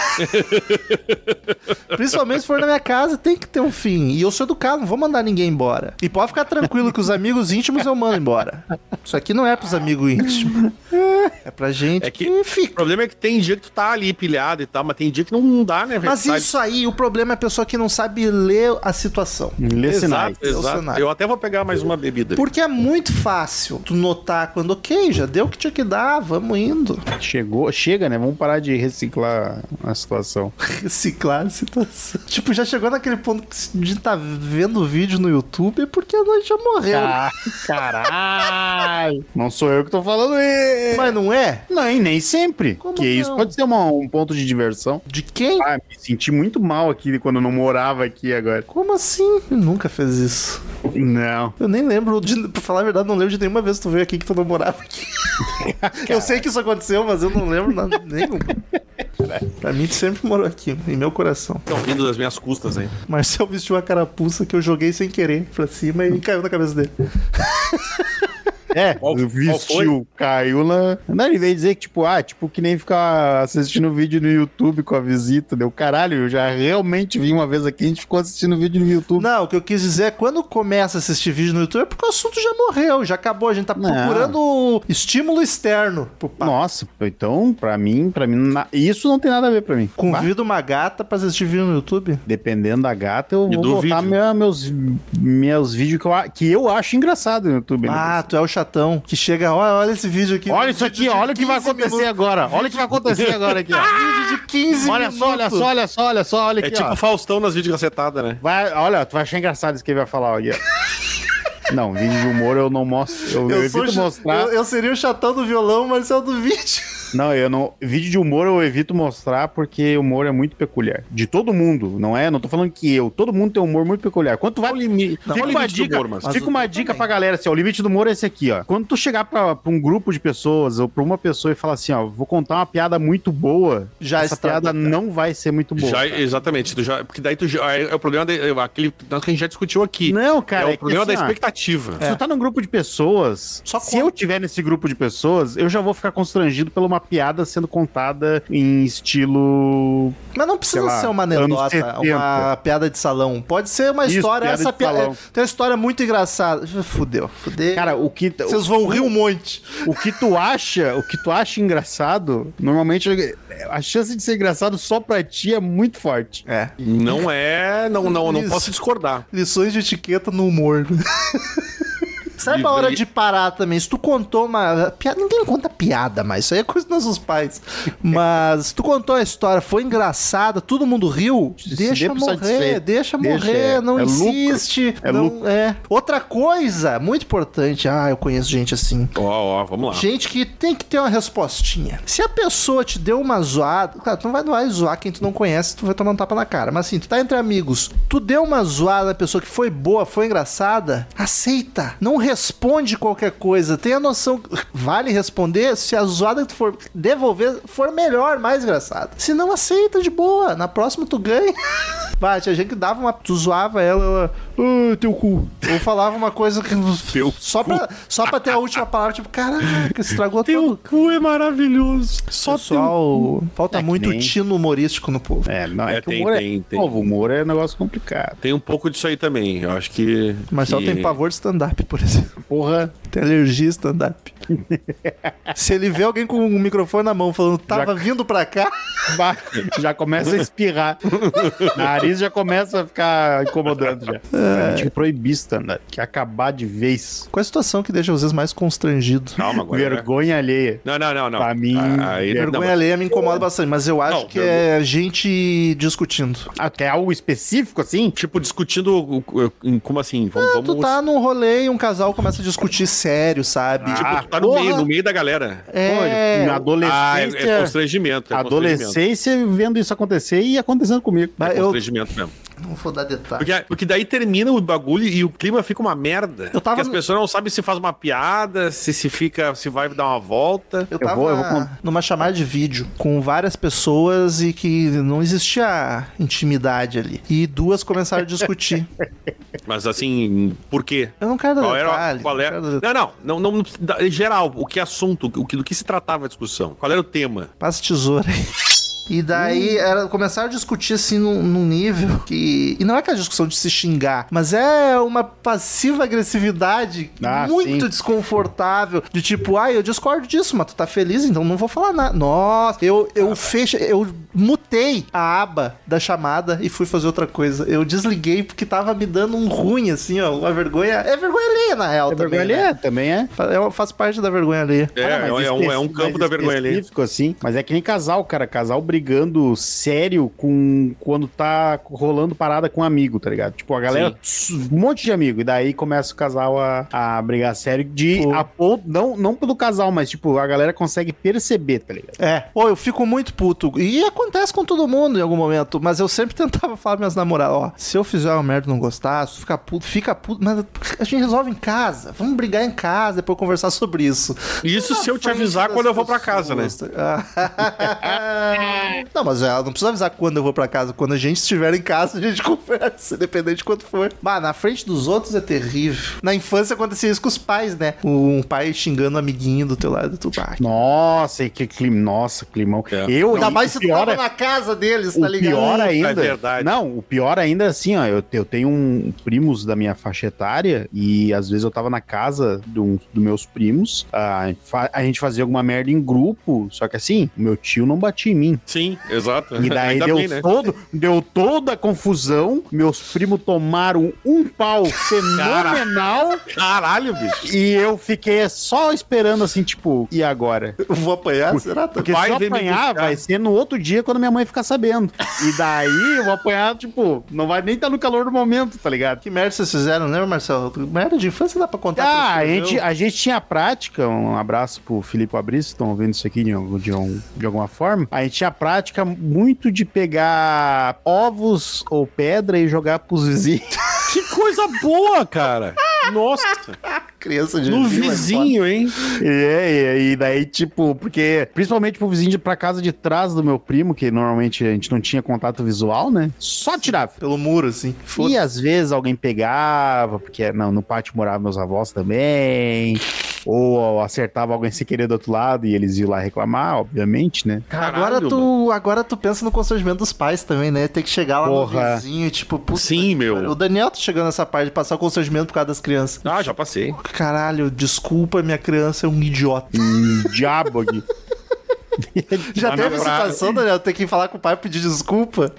Principalmente se for na minha casa, tem que ter um fim. E eu sou educado, não vou mandar ninguém embora. E pode ficar tranquilo que os amigos íntimos eu mando embora. Isso aqui não é pros amigos íntimos. É pra gente É que- que O fica. problema é que tem dia que tu tá ali pilhado e tal, mas tem dia que não dá, né? Mas Sabe? isso aí, o problema é a pessoa que não sabe ler a situação. Sinais. Exato, o exato. cenário. Eu até vou pegar mais uma bebida. Porque é muito fácil tu notar quando, ok, já deu o que tinha que dar, vamos indo. Chegou, chega, né? Vamos parar de reciclar a situação. Reciclar a situação. Tipo, já chegou naquele ponto a gente tá vendo o vídeo no YouTube é porque nós já morreu. Ca- Caralho! Não sou eu que tô falando isso. Mas não é? Não, e nem sempre. Como que isso não? pode ser uma- um ponto de diversão. De quem? Ah, me senti muito mal aqui quando eu não morava aqui agora. Como assim? Eu nunca fez isso. Não. Eu nem lembro, de, pra falar a verdade, não lembro de nenhuma vez que tu veio aqui que tu não morava aqui. eu sei que isso aconteceu, mas eu não lembro nada nenhum. Pra mim, tu sempre morou aqui, em meu coração. Estão rindo das minhas custas aí. Marcel vestiu uma carapuça que eu joguei sem querer pra cima e caiu na cabeça dele. É, Qual- qual vestiu, caiu na. Não, ele veio dizer que, tipo, ah, tipo, que nem ficar assistindo vídeo no YouTube com a visita. Deu caralho, eu já realmente vi uma vez aqui, a gente ficou assistindo vídeo no YouTube. Não, o que eu quis dizer é quando começa a assistir vídeo no YouTube é porque o assunto já morreu, já acabou. A gente tá Não. procurando estímulo externo. Nossa, então, pra mim, pra mim, na- isso não tem nada a ver pra mim. Convido uma gata pra assistir vídeo no YouTube. Dependendo da gata, eu E vou botar minha- meus, meus vídeos que eu, que eu acho engraçado no YouTube. né? Ah, tu é o chatão que chega, olha, olha esse vídeo aqui. olha isso aqui, olha o que vai 15 acontecer minutos. agora. Olha o que vai acontecer agora aqui, ó. Vídeo de 15 Olha minutos. só, olha só, olha só, olha só, olha É aqui, tipo ó. o Faustão nas videocassetadas, né? Vai, olha, tu vai achar engraçado isso que ele vai falar aqui, ó. Não, vídeo de humor eu não mostro. Eu, eu evito mostrar. eu, eu seria o chatão do violão, mas é o do vídeo. Não, eu não. Vídeo de humor eu evito mostrar porque o humor é muito peculiar. De todo mundo, não é? Não tô falando que eu. Todo mundo tem um humor muito peculiar. Quando tu vai. O limi- Fica o uma limite do dica, humor, mas- fica o uma dica também. pra galera assim, ó, o limite do humor é esse aqui, ó. Quando tu chegar pra, pra um grupo de pessoas ou pra uma pessoa e falar assim, ó, vou contar uma piada muito boa, Já essa piada não vai ser muito boa. Já, exatamente. Tu já, porque daí tu já, é, é o problema de, é aquele que a gente já discutiu aqui. Não, cara, é o que problema assim, da expectativa. Se tu tá num grupo de pessoas, Só se conta. eu tiver nesse grupo de pessoas, eu já vou ficar constrangido por uma piada sendo contada em estilo. Mas não precisa lá, ser uma anedota, 70. uma piada de salão. Pode ser uma Isso, história. piada essa de piada. salão. Tem uma história muito engraçada. Fudeu, fudeu. Cara, o que. Vocês vão rir um monte. O que tu acha, o que tu acha engraçado, normalmente a chance de ser engraçado só pra ti é muito forte. É. Não é. Não, não, não posso discordar. Lições de etiqueta no humor. Sabe a hora de parar também? Se tu contou uma piada, ninguém conta piada mais, isso aí é coisa dos nossos pais. Mas se tu contou a história, foi engraçada, todo mundo riu, deixa morrer, satisfeito. deixa, Deixa, morrer, é. não É lucro. insiste. É não, lucro. é. Outra coisa, muito importante, ah, eu conheço gente assim. Ó, ó, vamos lá. Gente que tem que ter uma respostinha. Se a pessoa te deu uma zoada, claro, tu não vai, não vai zoar quem tu não conhece, tu vai tomar um tapa na cara. Mas assim, tu tá entre amigos, tu deu uma zoada na pessoa que foi boa, foi engraçada, aceita. Não responde qualquer coisa. Tenha noção. Vale responder se a zoada que tu for devolver for melhor, mais engraçada. Se não, aceita de boa. Na próxima tu ganha. Vai, tinha gente que dava uma. Tu zoava ela, ela. Ah, teu cu. Ou falava uma coisa que. Teu só, pra, só pra ter a última palavra, tipo, caraca, estragou Teu tudo. cu é maravilhoso. Só Pessoal, falta É muito nem- tino humorístico no povo. É, não, é, É, que tem, o humor tem, é tem. novo, o humor é um negócio complicado. Tem um pouco disso aí também. Eu acho que. Marcelo que... tem pavor de stand-up, por exemplo. Porra, Tem alergia stand-up. Se ele vê alguém com um microfone na mão falando, tava vindo pra cá, já começa a espirrar. Nariz já começa a ficar incomodando já. É. Gente que proibir stand-up, que acabar de vez. qual é a situação que deixa vocês mais constrangidos? Calma agora. né? Vergonha alheia. Não, não, não, não. Pra mim, Aí, não, Vergonha mas- alheia me incomoda bastante, mas eu acho Não, que é gente discutindo. Até algo específico assim? Tipo, discutindo. Como assim? Vamos. Ah, tu vamos- tá num rolê e um casal começa a discutir sério, sabe? Ah, Tipo, tá no porra. meio, no meio da galera. é, Pô, na Ah, é, adolescência. é constrangimento. É constrangimento. adolescência vendo isso acontecer e acontecendo comigo. É eu constrangimento mesmo. Não vou dar detalhe. Porque, porque daí termina o bagulho e o clima fica uma merda. Eu tava Porque as no- pessoas não sabem se faz uma piada, se se fica, se vai dar uma volta. Eu Eu tava vou- eu vou numa chamada de vídeo com várias pessoas e que não existia intimidade ali. E duas começaram a discutir. Mas assim, por quê? Eu não quero dar Qual era, detalhe. qual não era? dar- Não, não, não, não, em geral, o que assunto, o que, do que se tratava a discussão? Qual era o tema? Passa tesoura aí. E daí era, começaram a discutir assim num, num nível que. E não é aquela discussão de se xingar, mas é uma passiva agressividade Ah, muito sim. desconfortável. De tipo, ah, eu discordo disso, mas tu tá feliz, então não vou falar nada. Nossa, eu, eu fecho, eu mutei a aba da chamada e fui fazer outra coisa. Eu desliguei porque tava me dando um ruim, assim, ó. Uma vergonha. É vergonha alheia, na real, É também. vergonha né? alheia, também é. Fa- é- Faz parte da vergonha alheia. É, Ah, mas é, um, é um campo da vergonha ali. específico, assim. Mas é que nem casal, cara. Casal brigando sério com quando tá rolando parada com um amigo, tá ligado? Tipo, a galera, um monte de amigo. E daí começa o casal a, a brigar sério de Pô. a ponto, não, não pelo casal, mas tipo, a galera consegue perceber, tá ligado? É. Pô, eu fico muito puto. E acontece com todo mundo em algum momento. Mas eu sempre tentava falar pra minhas namoradas, ó, se eu fizer uma merda e não gostar, se tu ficar puto, fica puto. Mas a gente resolve em casa. Vamos brigar em casa, depois conversar sobre isso. Isso se eu te avisar quando eu vou pra casa, né? Ah. não, mas ela não precisa avisar quando eu vou pra casa. Quando a gente estiver em casa, a gente conversa, independente de quanto for. Mas na frente dos outros é terrível. Na infância acontecia isso com os pais, né? Um pai xingando um amiguinho do teu lado. Tu, ah, Nossa, e que clima. Nossa, climão. É. Eu, Ainda mais o se tu pior tava é- na casa deles, O tá ligado? pior ainda. É verdade. Não, o pior ainda é assim, ó. Eu, eu tenho um primos da minha faixa etária e às vezes eu tava na casa dos do meus primos. A, a gente fazia alguma merda em grupo, só que assim, o meu tio não batia em mim. Sim, exato. E daí Ainda deu, bem, né? todo, deu toda a confusão. Meus primos tomaram um pau fenomenal. Caralho, bicho. E eu fiquei só esperando assim, tipo, e agora? Eu vou apanhar, será? Porque Vai se eu apanhar, vai ser no outro dia quando minha mãe ficar sabendo. E daí eu vou apanhar, tipo, não vai nem estar no calor do momento, tá ligado? Que merda vocês fizeram, lembra, Marcelo? Merda de infância dá pra contar Ah, a pra você, gente, a gente tinha prática, um abraço pro Felipe Fabrício, estão ouvindo isso aqui de, de, um- de alguma forma. A gente tinha prática muito de pegar ovos ou pedra e jogar pros vizinhos. Que coisa boa, cara. Nossa. Criança de No vizinho é vizinho, hein? E, é, e, e daí, tipo, porque principalmente pro vizinho de pra casa de trás do meu primo, que normalmente a gente não tinha contato visual, né? Só tirava. Pelo muro, assim. E às vezes alguém pegava, porque não, no pátio moravam meus avós também. Ou acertava alguém sem querer do outro lado e eles iam lá reclamar, obviamente, né? Agora Caralho, tu, agora tu pensa no constrangimento dos pais também, né? Tem que chegar lá Porra. no vizinho tipo, puta Sim, meu. pariu. O Daniel tá chegando nessa parte de passar o constrangimento por causa das crianças. Ah, já passei. Caralho, desculpa, minha criança é um idiota. Um diabo aqui. Já Mas teve na situação, Daniel, ter que falar com o pai e pedir desculpa?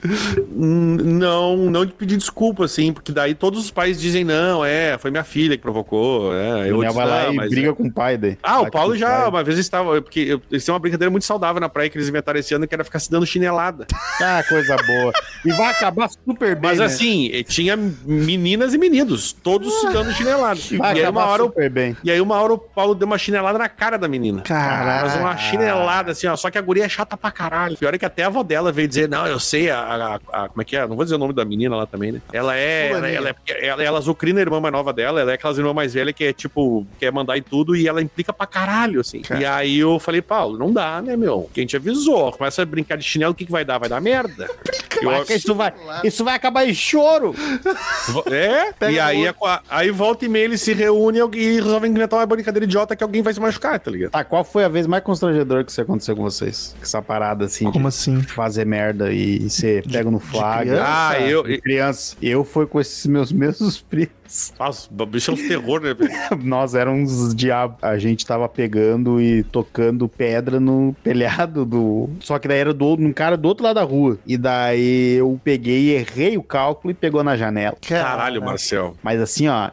Hum, Não, não de pedir desculpa, assim, porque daí todos os pais dizem, não, é, foi minha filha que provocou, é, eu Daniel disse, vai lá "Não, e briga é." com o pai daí. Ah, o Paulo já, pai. uma vez estava, porque eu- eles têm uma brincadeira muito saudável na praia que eles inventaram esse ano, que era ficar se dando chinelada. Ah, coisa boa. E vai acabar super bem, Mas né? assim, eh, tinha meninas e meninos, todos se dando chinelada. vai E aí uma hora o super bem. E aí uma hora o Paulo deu uma chinelada na cara da menina. Caralho. Mas uma chinelada, assim, ó. Só que a guria é chata pra caralho. Pior é que até a avó dela veio dizer, não, eu sei, a, a- a- como é que é? Não vou dizer o nome da menina lá também, né? Ela é, ela, ela é, ela, ela azucrina a irmã mais nova dela, ela é aquelas irmãs mais velhas que é, tipo, quer mandar em tudo e ela implica pra caralho, assim. Cara. E aí eu falei, Paulo, não dá, né, meu? Quem te avisou? Começa a brincar de chinelo, o que que vai dar? Vai dar merda. Eu- Isso vai, isso vai acabar em choro. É, Pega e aí, a- aí volta e meia, eles se reúnem e resolvem inventar uma brincadeira idiota que alguém vai se machucar, tá ligado? Tá, qual foi a vez mais constrangedora que isso aconteceu com vocês? Essa parada assim Como de assim? fazer merda e ser pego no flag. Ah, eu- De criança. Eu fui com esses meus mesmos primos. Nossa, o bicho é um terror, né, velho? Nós éramos diabos. A gente tava pegando e tocando pedra no telhado do. Só que daí era do, num cara do outro lado da rua. E daí eu peguei, errei o cálculo e pegou na janela. Caralho, Marcel. Mas assim, ó,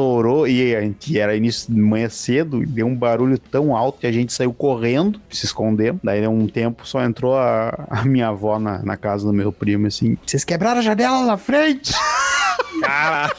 estourou e a gente era início de manhã cedo e deu um barulho tão alto que a gente saiu correndo, se escondeu. Daí um tempo só entrou a, a minha avó na, na casa do meu primo assim: Vocês quebraram a janela na frente? Caralho.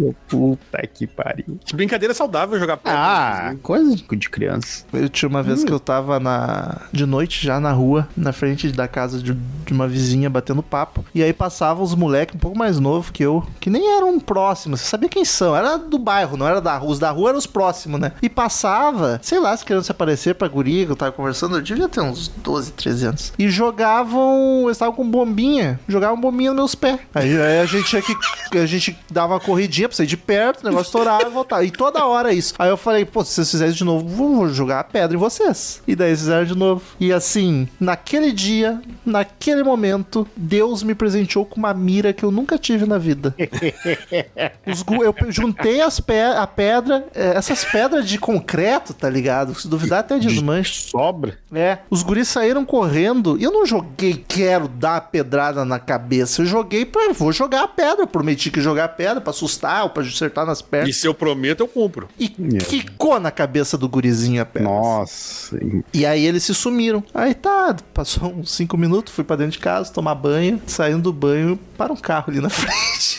Eu, Puta que pariu. Que brincadeira saudável jogar pedra. Ah, coisa de, de criança. Eu tinha uma vez que eu tava na, de noite já na rua, na frente da casa de, de uma vizinha batendo papo. E aí passavam os moleques um pouco mais novos que eu, que nem eram próximos. Você sabia quem são? Era do bairro, não era da rua. Os da rua eram os próximos, né? E passava, sei lá, se querendo se aparecer pra guria que eu tava conversando, eu devia ter uns 12, 13 anos. E jogavam, eles estavam com bombinha, jogavam bombinha nos meus pés. Aí, aí a gente tinha que, a gente dava corridinha pra sair de perto, o negócio estourava e voltava. E toda hora isso. Aí eu falei, pô, se vocês fizerem de novo, vou jogar a pedra em vocês. E daí eles fizeram de novo. E assim, naquele dia, naquele momento, Deus me presenteou com uma mira que eu nunca tive na vida. Eu juntei as pe a pedra, eh, essas pedras de concreto, tá ligado? Se duvidar até desmancha. Sobra. É, os guris saíram correndo e eu não joguei quero dar a pedrada na cabeça. Eu joguei pra. Vou jogar a pedra. Eu prometi que jogar a pedra pra assustar ou pra acertar nas E pernas. se eu prometo, eu cumpro. E quicou na cabeça do gurizinho a pedra. Nossa. E aí eles se sumiram. Aí tá, passou uns cinco minutos, fui pra dentro de casa tomar banho. Saindo do banho, para um carro ali na frente.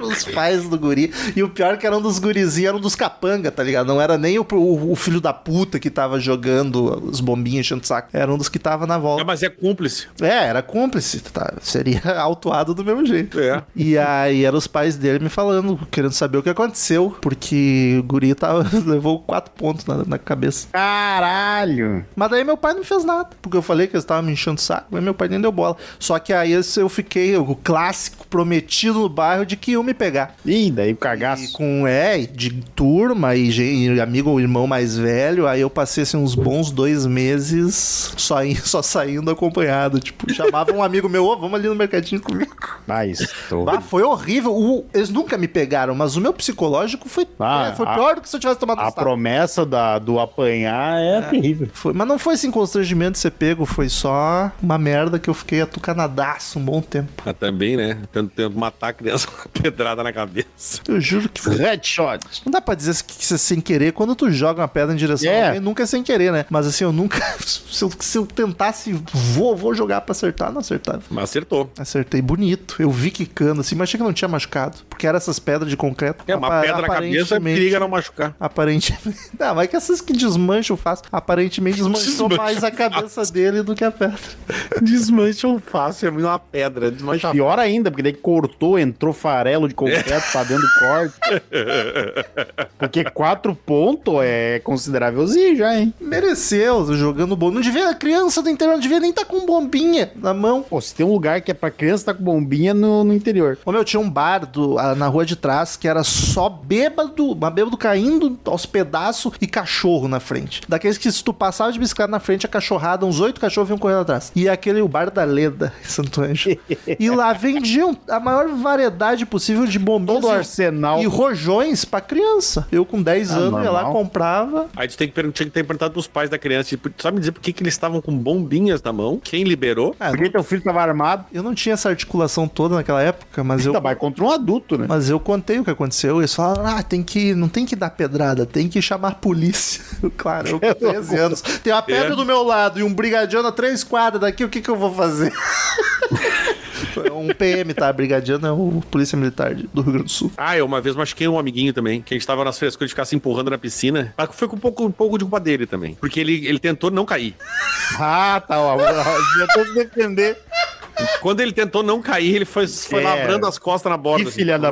Os pais do guri. E o pior é que era um dos gurizinhos, era um dos capanga, tá ligado? Não era nem o, o- o filho da puta que tava jogando os bombinhos enchendo o saco. Era um dos que tava na É, volta. mas é cúmplice. É, era cúmplice, tá? Seria autuado do mesmo jeito. É. E aí eram os pais dele me falando, querendo saber o que aconteceu, porque o guri tava, levou quatro pontos na, na cabeça. Caralho. Mas daí meu pai não fez nada, porque eu falei que eles estavam me enchendo o saco, mas meu pai nem deu bola. Só que aí eu fiquei, o clássico prometido no bairro de que iam me pegar. Ih, daí o E cagaço. com, é, de turma e, e amigo ou irmão mais velho, aí eu passei assim, uns bons dois meses só, in- só saindo acompanhado. Tipo, chamava um amigo meu, ô, vamos ali no mercadinho comigo. Ah, isso. tô- Ah, foi horrível. O- eles nunca me pegaram, mas o meu psicológico foi, Ah, é, foi a- pior do que se eu tivesse tomado A tapas. promessa da, do apanhar é, terrível. Foi, mas não foi assim constrangimento de ser pego, foi só uma merda que eu fiquei atucanadaço um bom tempo. Mas também, né? Tendo, tendo matar a criança com pedrada na cabeça. Eu juro que foi. Headshot. Não dá pra dizer que isso é sem querer quando tu joga uma pedra em direção É. a alguém, nunca é sem querer, né? Mas assim, eu nunca. Se eu, se eu tentasse, vou, vou jogar pra acertar, não acertava. Mas acertou. Acertei bonito. Eu vi quicando assim, mas achei que não tinha machucado. Porque eram essas pedras de concreto. É, uma pedra na cabeça aparentemente- periga não machucar. Aparentemente. Não, mas é que essas que desmancham fácil. Aparentemente desmanchou Desmancha mais a cabeça dele do que a pedra. Desmancham fácil, é uma pedra. Desmancha Pior ainda, porque daí cortou, entrou farelo de concreto pra dentro do corte. Porque quatro pontos é considerávelzinho já, hein? Mereceu, jogando bom. Não devia, a criança do interior não devia nem estar com bombinha na mão. Pô, se tem um lugar que é pra criança tá com bombinha no, no interior. Ô meu, tinha um bar do, na rua de trás que era só bêbado, uma bêbado caindo aos pedaços e cachorro na frente. Daqueles que se tu passava de bicicleta na frente, a cachorrada, uns oito cachorros vinham correndo atrás. E aquele, o bar da Leda, em Santo Anjo. e lá vendiam a maior variedade possível de bombinhas Todo e- arsenal. e rojões pra criança. Eu com 10 Ah, anos ia lá, normal. comprava. Aí tu tem que, tinha que ter perguntado pros pais da criança, tipo, tu sabe me dizer por que, que eles estavam com bombinhas na mão? Quem liberou? Ah, Porque teu filho tava armado. eu não tinha essa articulação toda naquela época, mas eu. Tá, vai contra um adulto, né? Mas eu contei o que aconteceu. Eles falaram: ah, tem que. Não tem que dar pedrada, tem que chamar a polícia. claro, eu com 13 anos. Tem uma pedra É. do meu lado e um brigadiano a três quadras daqui, o que, que eu vou fazer? É um PM, tá? Brigadiano é o Polícia Militar do Rio Grande do Sul. Ah, eu uma vez machuquei um amiguinho também, que a gente tava nas frescuras de ficar se empurrando na piscina. Mas foi com um pouco, um pouco de culpa dele também. Porque ele, ele tentou não cair. Ah, tá, ó. Já tô se defender. Quando ele tentou não cair, ele foi, foi É. labrando as costas na borda. Que assim. filha da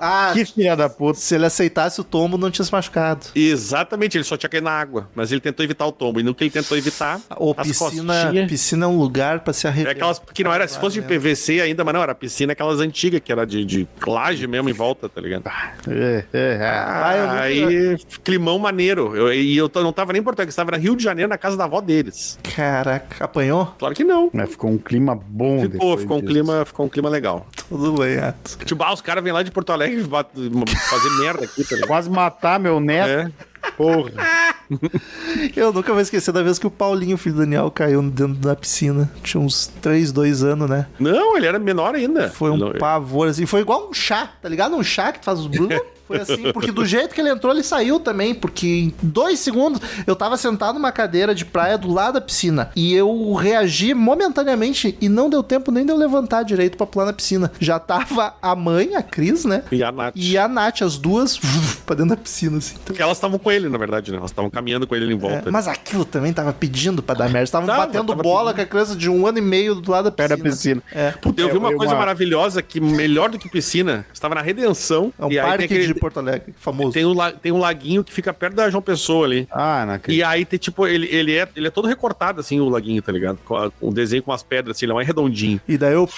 Ah, Que filha da puta. se ele aceitasse o tombo, não tinha se machucado. Exatamente, ele só tinha caído na água. Mas ele tentou evitar o tombo. E no que ele tentou evitar, Ou as piscina, costinhas- piscina é um lugar pra se É arrebentar. aquelas que não era, se fosse de PVC ainda, mas não, era piscina aquelas antigas, que era de, de laje mesmo em volta, tá ligado? É, é, é. Ah, eu aí, climão maneiro. Eu- e eu, t- não tava nem em Porto Alegre, estava na Rio de Janeiro, na casa da avó deles. Caraca, apanhou? Claro que não. Mas ficou um clima bom Ficou, ficou um, disso. clima, ficou um clima legal. Tudo bem, Ato. Tipo, ah, os caras vêm lá de Porto Alegre fazer merda aqui, tá? Quase matar meu neto. É. Porra. Eu nunca vou esquecer da vez que o Paulinho, filho do Daniel, caiu dentro da piscina. Tinha uns 3, 2 anos, né? Não, ele era menor ainda. Foi um Não, pavor, assim. Foi igual um chá, tá ligado? Um chá que faz os. Foi assim, porque do jeito que ele entrou, ele saiu também. Porque em dois segundos eu tava sentado numa cadeira de praia do lado da piscina. E eu reagi momentaneamente e não deu tempo nem de eu levantar direito pra pular na piscina. Já tava a mãe, a Cris, né? E a Nath. E a Nath, as duas, pra dentro da piscina, assim. Então, Porque elas estavam com ele, na verdade, né? Elas estavam caminhando com ele em é, volta. mas aquilo também tava pedindo pra dar merda. Estavam Tava, batendo tava bola com a criança de um ano e meio do lado da Perto piscina. da piscina. É. Puta, eu vi uma É, coisa uma- maravilhosa que melhor do que piscina. Estava na Redenção. É um e aí parque tem, aquele- de Porto Alegre, famoso. tem, um, tem um laguinho que fica perto da João Pessoa ali. Ah, não E aí tem tipo, ele, ele, é, ele é todo recortado assim, o laguinho, tá ligado? Com, a- um desenho com umas pedras, assim, ele é mais redondinho. E daí eu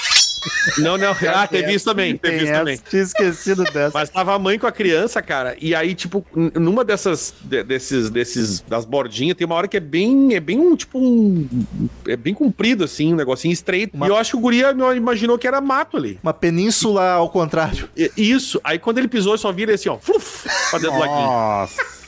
Não, não. Ah, teve isso também. Teve Tem isso também. tinha esquecido dessa. Mas tava a mãe com a criança, cara, e aí, tipo, numa dessas, de- desses, desses, das bordinhas, tem uma hora que é bem, é bem um, tipo, um, é bem comprido, assim, um negocinho estreito. Uma- E eu acho que o guria imaginou que era mato ali. Uma península ao contrário. Isso. Aí quando ele pisou, eu só vi ele assim, ó, fluf, pra dentro do laguinho. Nossa.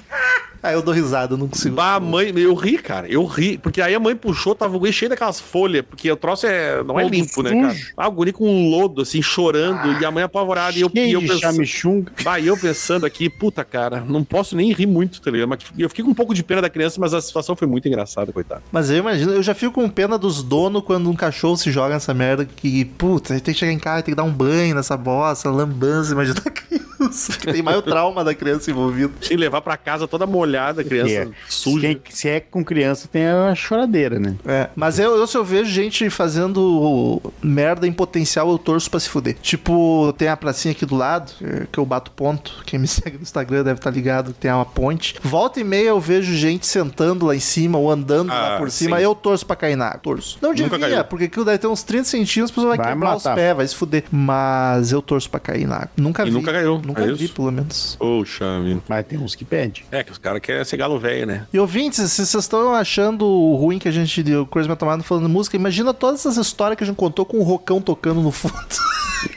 Aí eu dou risada, eu não consigo. Bah, a mãe, eu ri, cara, eu ri, porque aí a mãe puxou, tava o guri cheio daquelas folhas, porque o troço é, não é limpo, né, cara? Ah, o guri com um lodo, assim, chorando, e a mãe apavorada, e eu, e eu pensando, bah, e eu pensando aqui, puta, cara, não posso nem rir muito, tá ligado? Mas eu fiquei com um pouco de pena da criança, mas a situação foi muito engraçada, coitado. Mas eu imagino, eu já fico com pena dos donos quando um cachorro se joga nessa merda que, puta, tem que chegar em casa, tem que dar um banho nessa bosta, lambança, imagina a criança. Que tem mais o trauma da criança envolvido. Sem levar pra casa toda molhada, a criança É. suja. Quem- se é com criança, tem a choradeira, né? É, mas eu, eu, se eu vejo gente fazendo merda em potencial, eu torço pra se fuder. Tipo, tem a pracinha aqui do lado, é, que eu bato ponto. Quem me segue no Instagram deve estar ligado que tem uma ponte. Volta e meia eu vejo gente sentando lá em cima ou andando lá Ah, por cima. sim. Eu torço pra cair na água. Torço. Não Nunca devia, caiu. porque aquilo deve ter uns 30 centímetros, a pessoa vai, Vai quebrar os matar. pés, vai se fuder. Mas eu torço pra cair na água. Nunca E vi. nunca caiu, Nunca é vi, isso? pelo menos. Poxa, menino. Mas tem uns que pedem. É, que os caras querem ser galo velho, né? E ouvintes, se vocês estão achando ruim que a gente deu Crazy Metal Mind falando música, imagina todas essas histórias que a gente contou com o rocão tocando no fundo.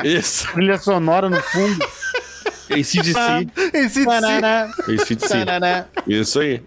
Isso. Trilha sonora no fundo. ACDC. ACDC. Isso aí.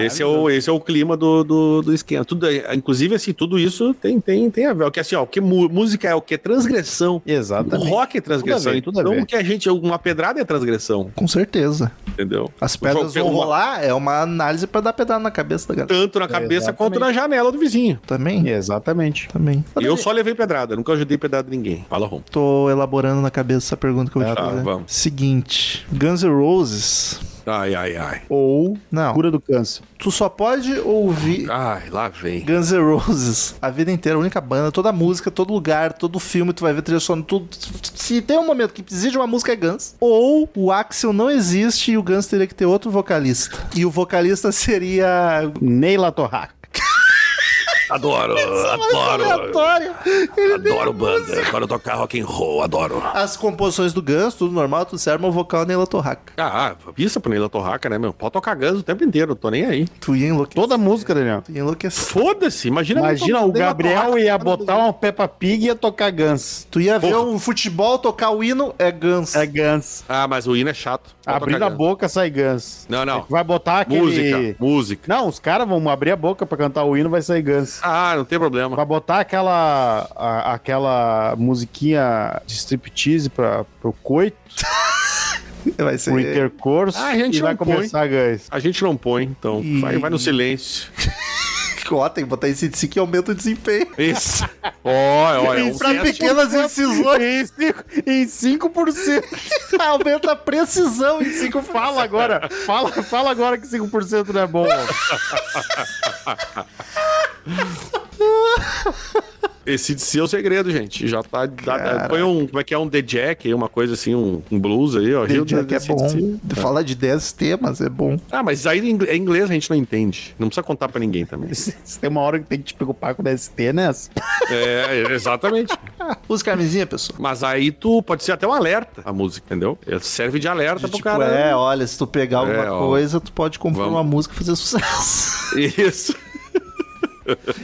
Esse é, o, esse é o clima do, do, do esquema. Tudo, é- inclusive, assim, tudo isso tem, tem, tem a ver. O que assim, ó, o que música é o que? Transgressão. O Exatamente. rock é transgressão. Tudo a ver, tudo a então, ver. o que a gente. Uma pedrada é transgressão. Com certeza. Entendeu? As pedras Foi vão uma- rolar, é uma análise pra dar pedrada na cabeça da galera. Tanto na cabeça Exatamente. quanto na janela do vizinho. Também? Exatamente. Também. E eu só levei pedrada, nunca ajudei pedrada de ninguém. Fala, Rom. Tô elaborando na cabeça essa pergunta que eu vou te tá, fazer. vamos. Seguinte, Guns N' Roses. Ai, ai, ai. Ou Não, cura do câncer. tu só pode ouvir Ai, lá vem. Guns N' Roses a vida inteira, a única banda, toda música, todo lugar, todo filme, tu vai ver trilha sonora, tudo. Se tem um momento que precisa de uma música é Guns. Ou o Axel não existe e o Guns teria que ter outro vocalista. E o vocalista seria Neila Torraca. Adoro, adoro. Aleatório. Ele Adoro banda. Adoro tocar rock and roll, adoro. As composições do Guns, tudo normal, tudo certo, mas o vocal é Neila Torraca. Ah, pista pro Neila Torraca, né, meu? Pode tocar Guns o tempo inteiro, tô nem aí. Tu ia enlouquecer. Toda a música, Daniel. Tu ia enlouquecer. Foda-se, imagina. Imagina, o Gabriel ia botar uma Peppa Pig e ia tocar Guns. Tu ia ver Porra. um futebol tocar o hino, é Guns. É Guns. Ah, mas o hino é chato. Abrindo a boca sai Guns. Não, não. Vai botar aquele... Música, música. Não, os caras vão abrir a boca pra cantar o hino, vai sair Guns. Ah, não tem problema. Vai botar aquela, a- aquela musiquinha de striptease pra, pro coito, Vai ser. pro intercurso, Ah, a gente e vai não põe. começar Guns. A gente não põe, então Ih. vai, vai no silêncio. Ó, tem que botar esse que aumenta o desempenho. Isso. Ó, ó, é um pra pequenas incisões, Em cinco- Em 5%. aumenta a precisão em 5 Fala agora. Fala, fala agora que 5% não é bom. Esse de si é o segredo, gente. Já tá. dá- põe um. Como é que é? Um The Jack uma coisa assim, um, um blues aí, ó. Rio Jack é bom. DC. Falar de 10 temas é bom. Ah, mas aí em inglês- em inglês a gente não entende. Não precisa contar pra ninguém também. Você tem uma hora que tem que te preocupar com o DST nessa. É, exatamente. Usa camisinha, pessoal. Mas aí tu pode ser até um alerta a música, entendeu? Ele Serve de alerta pro Tipo, cara. é, olha, se tu pegar alguma É, coisa, tu pode comprar Vamos. uma música e fazer sucesso. Isso.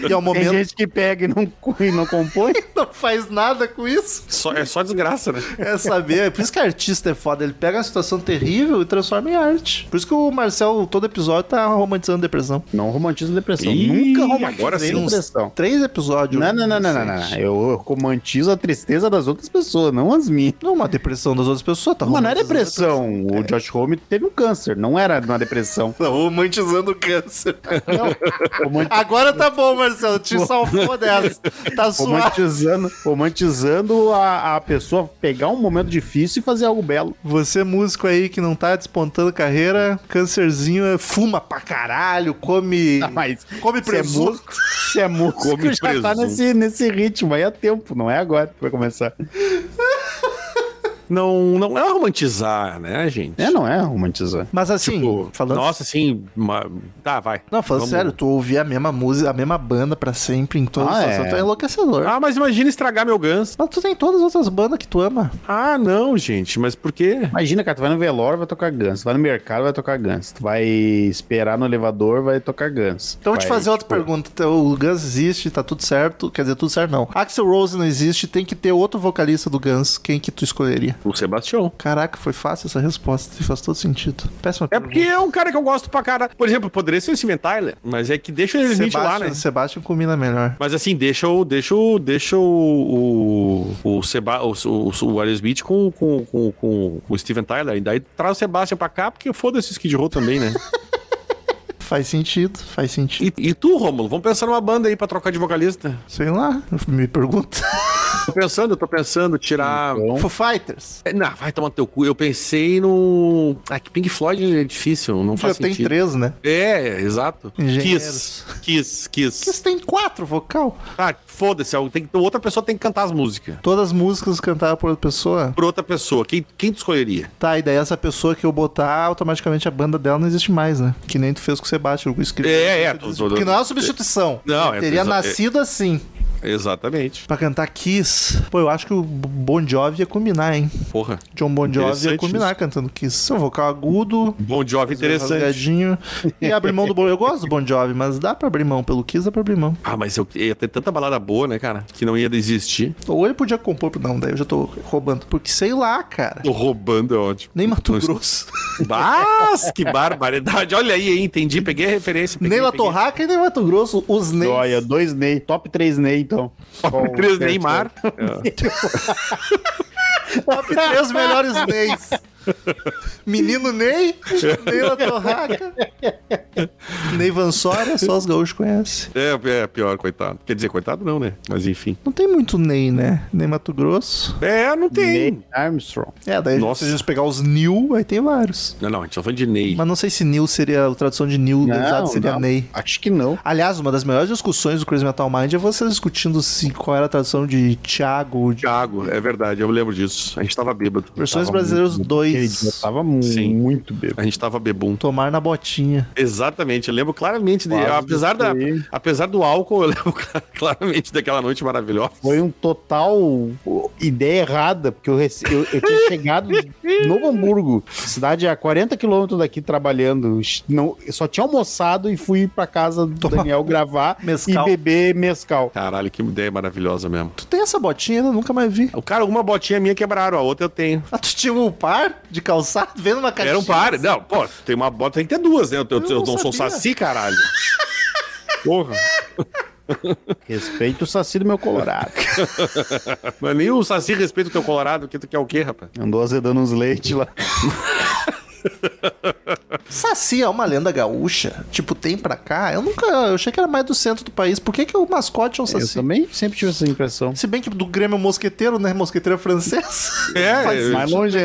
E ao Tem momento gente que pega e não, e não compõe. não faz nada com isso. Só, é só desgraça, né? É saber. É por isso que artista é foda. Ele pega uma situação terrível e transforma em arte. Por isso que o Marcel, todo episódio, tá romantizando depressão. Não romantiza depressão. Ih, Nunca agora romantizei sim. depressão. Três episódios. Não, não, não, não, não, não, não. Eu romantizo a tristeza das outras pessoas, não as minhas. Não, uma depressão das outras pessoas. Tá Mas não é depressão. O Josh Homme teve um câncer, não era uma depressão. Tá romantizando o câncer. Roman- Agora tá bom, Marcelo. Te salvou dessa. Tá suave. Romantizando, romantizando a, a pessoa pegar um momento difícil e fazer algo belo. Você, músico aí que não tá despontando carreira, câncerzinho, é, fuma pra caralho, come. Ah, mas come se é presunto. músico, se é músico Come já tá presunto. nesse, nesse ritmo. Aí é tempo, não é agora que vai começar. Não, não é romantizar, né, gente? É, não é romantizar. Mas assim, Tipo, falando. Nossa, assim. uma- Tá, vai. Não, falando Vamos- sério, tu ouvir a mesma música, a mesma banda pra sempre em todas Ah, as é. tu é enlouquecedor. Ah, mas imagina estragar meu Guns. Mas tu tem todas as outras bandas que tu ama. Ah, não, gente, mas por quê? Imagina, cara, tu vai no velório, vai tocar Guns. Tu vai no mercado, vai tocar Guns. Tu vai esperar no elevador, vai tocar Guns. Então eu vou te fazer outra tipo, pergunta. O Guns existe, tá tudo certo. Quer dizer, tudo certo não. Axel Rose não existe, tem que ter outro vocalista do Guns. Quem que tu escolheria? O Sebastião. Caraca, foi fácil essa resposta. Faz todo sentido. Péssima É porque é um cara que eu gosto pra cara. Por exemplo, poderia ser o Steven Tyler, mas é que deixa o Smith lá, Sebastian, né? Sebastian combina melhor. Mas assim, deixa o. Deixa o. Deixa o. O, o, Seba, o, o, o Aerosmith com, com, com, com, com o Steven Tyler. E daí traz o Sebastian pra cá, porque foda-se o Skid Row também, né? Faz sentido, faz sentido. E, e tu, Romulo? Vamos pensar numa banda aí pra trocar de vocalista. Sei lá, me pergunta. Tô pensando, eu tô pensando tirar. Então, Foo Fighters. É, Não, vai tomar teu cu. Eu pensei no. Ah, que Pink Floyd é difícil, não Já faz tem sentido. três, né? É, exato. Engenheiros. Kiss. Kiss, Kiss. Kiss tem quatro vocal. Ah, foda-se. que- Outra pessoa tem que cantar as músicas. Todas as músicas cantadas por outra pessoa. Por outra pessoa. Quem, quem tu escolheria? Tá, e daí essa pessoa que eu botar, automaticamente a banda dela não existe mais, né? Que nem tu fez com o Sebastião. Com o escrito. É, é, tô- Porque não é uma substituição. Não, é- Teria é- nascido assim. Exatamente. Pra cantar Kiss. Pô, eu acho que o Bon Jovi ia combinar, hein? Porra. John Bon Jovi ia combinar isso. cantando Kiss. Seu vocal agudo, Bom Jovi interessante. E abrir mão do Bon Eu gosto do Bon Jovi, mas dá pra abrir mão. Pelo Kiss dá pra abrir mão. Ah, mas eu ia ter tanta balada boa, né, cara? Que não ia existir. Ou ele podia compor. Não, daí eu já tô roubando. Porque sei lá, cara. Tô roubando, é ótimo. Nem Mato Não- Grosso. Mas, que barbaridade. Olha aí, hein? Entendi, peguei a referência. Peguei, nem La. Torraca e nem Mato Grosso. Os Neys. Olha, dois Ney, top 3 Ney, então. Três o certo? Neymar. Top 3 melhores Neys. Menino Ney, Ney La Torraca, Ney Vansória, só os gaúchos conhecem. É, é pior, coitado. Quer dizer, coitado não, né? Mas enfim. Não tem muito Ney, né? Nem Mato Grosso. É, não tem. Ney Armstrong. É, daí Nossa. se a gente pegar os New, aí tem vários. Não, não, a gente tá falando de Ney. Mas não sei se New seria a tradução de New, exato, seria não. Ney. Acho que não. Aliás, uma das melhores discussões do Crazy Metal Mind é vocês discutindo se, qual era a tradução de Thiago, de Thiago, é verdade, eu lembro disso. A gente tava bêbado. Versões Tava Brasileiros muito- 2. Aquele dia tava Sim. muito bêbado. A gente tava bebum. Tomar na botinha. Exatamente, eu lembro claramente de, apesar da, apesar do álcool, eu lembro claramente daquela noite maravilhosa. Foi um total ideia errada, porque eu, rece- eu, eu tinha chegado em Novo Hamburgo, cidade a 40 quilômetros daqui trabalhando. Não, eu só tinha almoçado e fui pra casa do Tomar Daniel gravar mescal. e beber mescal. Caralho, que ideia maravilhosa mesmo. Tu tem essa botinha ainda? Nunca mais vi. O cara, uma botinha minha quebraram, a outra eu tenho. Ah, tu tinha um par de calçado vendo uma caixinha? Era um par. Não, pô, tem uma bota, tem que ter duas, né? Eu, eu- Eu não não sou saci, caralho. Porra. Respeito o saci do meu colorado. Mas nem o saci respeita o teu colorado, que tu quer o quê, rapaz? Andou azedando uns leites lá. Saci é uma lenda gaúcha. Tipo, tem pra cá. Eu nunca. Eu achei que era mais do centro do país. Por que, que o mascote é um Eu saci? também sempre tive essa impressão. Se bem que do Grêmio Mosqueteiro, né? Mosqueteiro é francês. É, Faz é, mais longe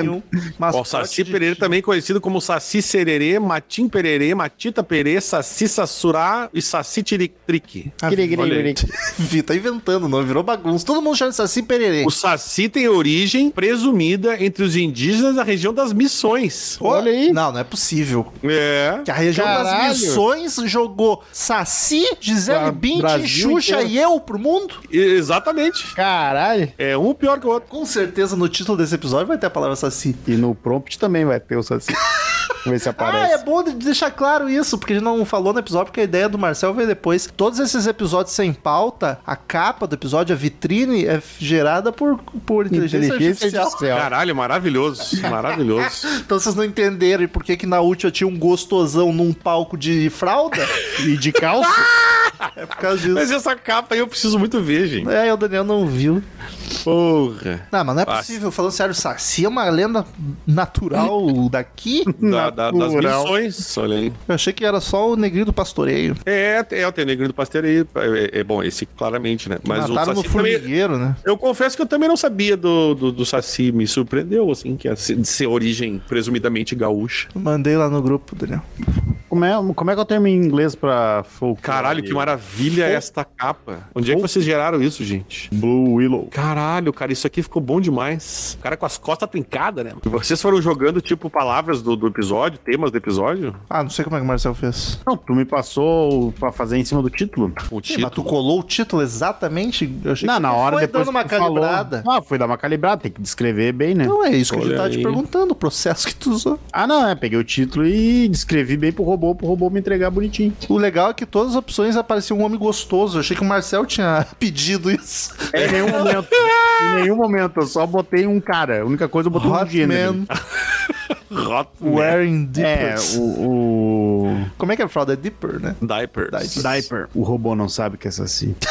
o Saci de- Pereira também conhecido como Saci Sererê, Matim Pererê, Matita Perê, Saci Sassurá e Saci Tiritrique. Ah. Vi, tá inventando, não virou bagunça. Todo mundo chama de Saci Pererê. O Saci tem origem presumida entre os indígenas da região das Missões. Olha aí. Não, não é possível. É. Que a região das Caralho. missões jogou Saci, Gisele Brasil Xuxa inteiro. e eu pro mundo. Exatamente. Caralho. É um pior que o outro. Com certeza no título desse episódio vai ter a palavra Saci. E no prompt também vai ter o saci. Vamos ver se Ah, aparece. é bom de deixar claro isso, porque a gente não falou no episódio, porque a ideia do Marcel veio depois. Todos esses episódios sem pauta, a capa do episódio, a vitrine, é gerada por, por inteligência, artificial. Caralho, maravilhoso. Maravilhoso. Então vocês não entenderam por que, na última tinha um gostosão num palco de fralda? E de calça? É por causa disso. Mas essa capa aí eu preciso muito ver, gente. É, o Daniel não viu. Porra. Não, mas não é possível. Falando sério, Saci é uma lenda natural daqui. Da, da- das missões, olha aí. Eu achei que era só o negrinho do pastoreio. É, é, o Tenegrinho do Pasteiro aí. É, é bom, esse claramente, né? Mas o Mataram no Saci também. formigueiro, né? Eu confesso que eu também não sabia do, do, do Saci. Me surpreendeu, assim, que é de ser origem presumidamente gaúcha. Mandei lá no grupo, Daniel. Como é, como é que eu termo em inglês pra? Caralho, que maravilha é esta capa. Onde é que vocês geraram isso, gente? Blue Willow. Caralho, cara, isso aqui ficou bom demais. O cara com as costas trincadas, né? E vocês foram jogando, tipo, palavras do, do episódio, temas do episódio? Ah, não sei como é que o Marcel fez. Não, tu me passou pra fazer em cima do título. O Sim, mas tu título. colou o título exatamente? Eu achei Não, que na hora foi depois dando uma tu falou. calibrada. Ah, foi dar uma calibrada, tem que descrever bem, né? Não é isso que a gente Olha tava te perguntando, o processo que tu usou. Ah, não, é, peguei o título e descrevi bem pro robô, pro robô me entregar bonitinho. O legal é que todas as opções apareciam um homem gostoso. Eu achei que o Marcel tinha pedido isso. É, em nenhum momento. em nenhum momento, eu só botei um cara. A única coisa eu botei um Hot gênero. man Hot wearing É, dippers. o, o. Como é que é a fralda? É dipper, né? Diapers. Diaper. O robô não sabe que é saci.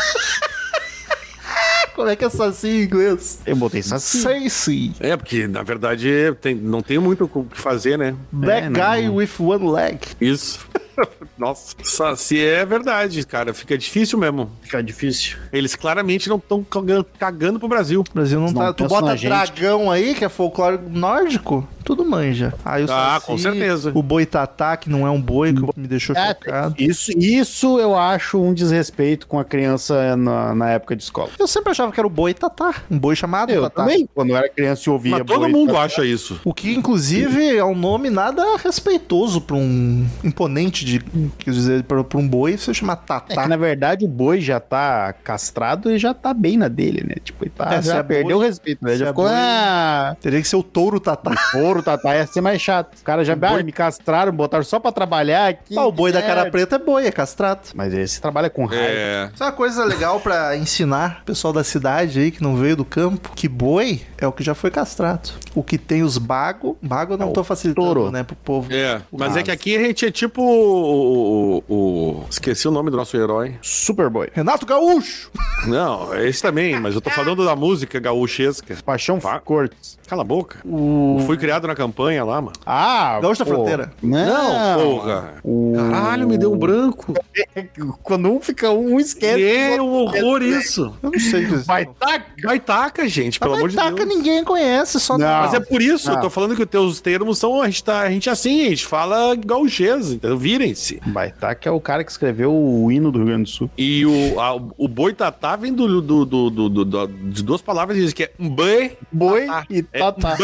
Como é que é saci em inglês? Eu botei saci. Saci. É, porque na verdade tem- não tem muito o que fazer, né? Black É, não. guy with one leg. Isso. Nossa, se é verdade, cara, fica difícil mesmo. Fica difícil. Eles claramente não estão cagando, cagando pro Brasil. O Brasil não Eles tá. não tu bota dragão aí, que é folclore nórdico, tudo manja. Aí o Ah, saci, com certeza. O boitatá, que não é um boi, que me deixou É, chocado. isso, isso eu acho um desrespeito com a criança na, na época de escola. Eu sempre achava que era o boitatá. Um boi chamado Eu tatá. também, quando eu era criança e ouvia Mas todo boi, mundo tá- acha isso. O que, inclusive, é um nome nada respeitoso pra um imponente de. Quer dizer, pra, pra um boi você chamar É tatá. que na verdade o boi já tá castrado e já tá bem na dele, né? Tipo, ele tá, É, se já é perdeu boi- o respeito, né? Já é ficou, boi- ah, Teria que ser o touro tatá. ouro, tatá, ia ser mais chato. Os caras já ah, me castraram, botaram só pra trabalhar aqui. Ah, o boi da É. cara preta é boi, é castrado. Mas esse trabalha com raiva. É. Isso é uma coisa legal pra ensinar o pessoal da cidade aí que não veio do campo, que boi é o que já foi castrado. O que tem os bago, bago eu não É o tô facilitando, touro. né, pro povo. É, mas é que aqui a gente é tipo o, o- o- Esqueci o nome do nosso herói. Superboy. Renato Gaúcho! Não, é esse também, mas eu tô falando da música gaúchesca. Paixão Pá. Cortes. Cala a boca. O... Fui criado na campanha lá, mano. Ah, Gaúcho da pô. Fronteira. Não, Não, porra. O... Caralho, me deu um branco. Quando um fica um, um esquece. É um horror isso. Eu não sei o que Vai tá. Gaitaca, gente, pelo amor de taca Deus. ninguém conhece, só Não. Mas é por isso, eu Não. tô falando que os teus termos são. A gente, tá, a gente é assim, a gente fala gauchês, entendeu? Virem-se. Baitaca é o cara que escreveu o hino do Rio Grande do Sul. E o, a, o boitatá vem do, do, do, do, do- do- de duas palavras, diz que é Boi tatá. e É tatá.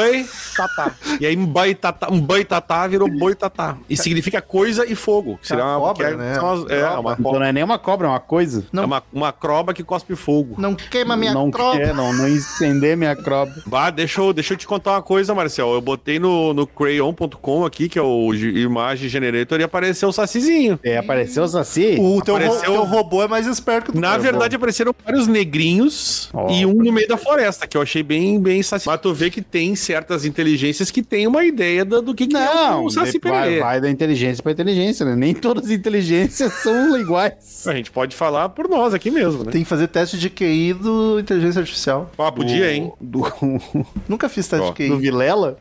tatá. E aí mbai tatá, virou boi tatá. E significa coisa e fogo. Que seria É uma, cobra, que é, né? é, uma, Então não é nem uma cobra, é uma coisa. Não. é uma, uma croba que cospe fogo. Não queima minha não tropa. quer, não, não estender minha croba. Bah, deixa eu, deixa eu te contar uma coisa, Marcel. Eu botei no, no crayon.com aqui, que é o G- Image Generator, e apareceu o sacizinho. É, apareceu o Saci? O teu, ro- Apareceu- teu robô é mais esperto que o Na teu. verdade, apareceram vários negrinhos Ó. e um no meio da floresta, que eu achei bem, bem saci. Mas tu vê que tem certas inteligências que tem uma ideia do, do que, que é Não, o saci vai, vai da inteligência pra inteligência, né? Nem todas as inteligências são iguais. A gente pode falar por nós aqui mesmo, né? Tem que fazer teste de QI do inteligência artificial. Ah, podia, hein? Do, Nunca fiz teste Ó, de QI. do Vilela?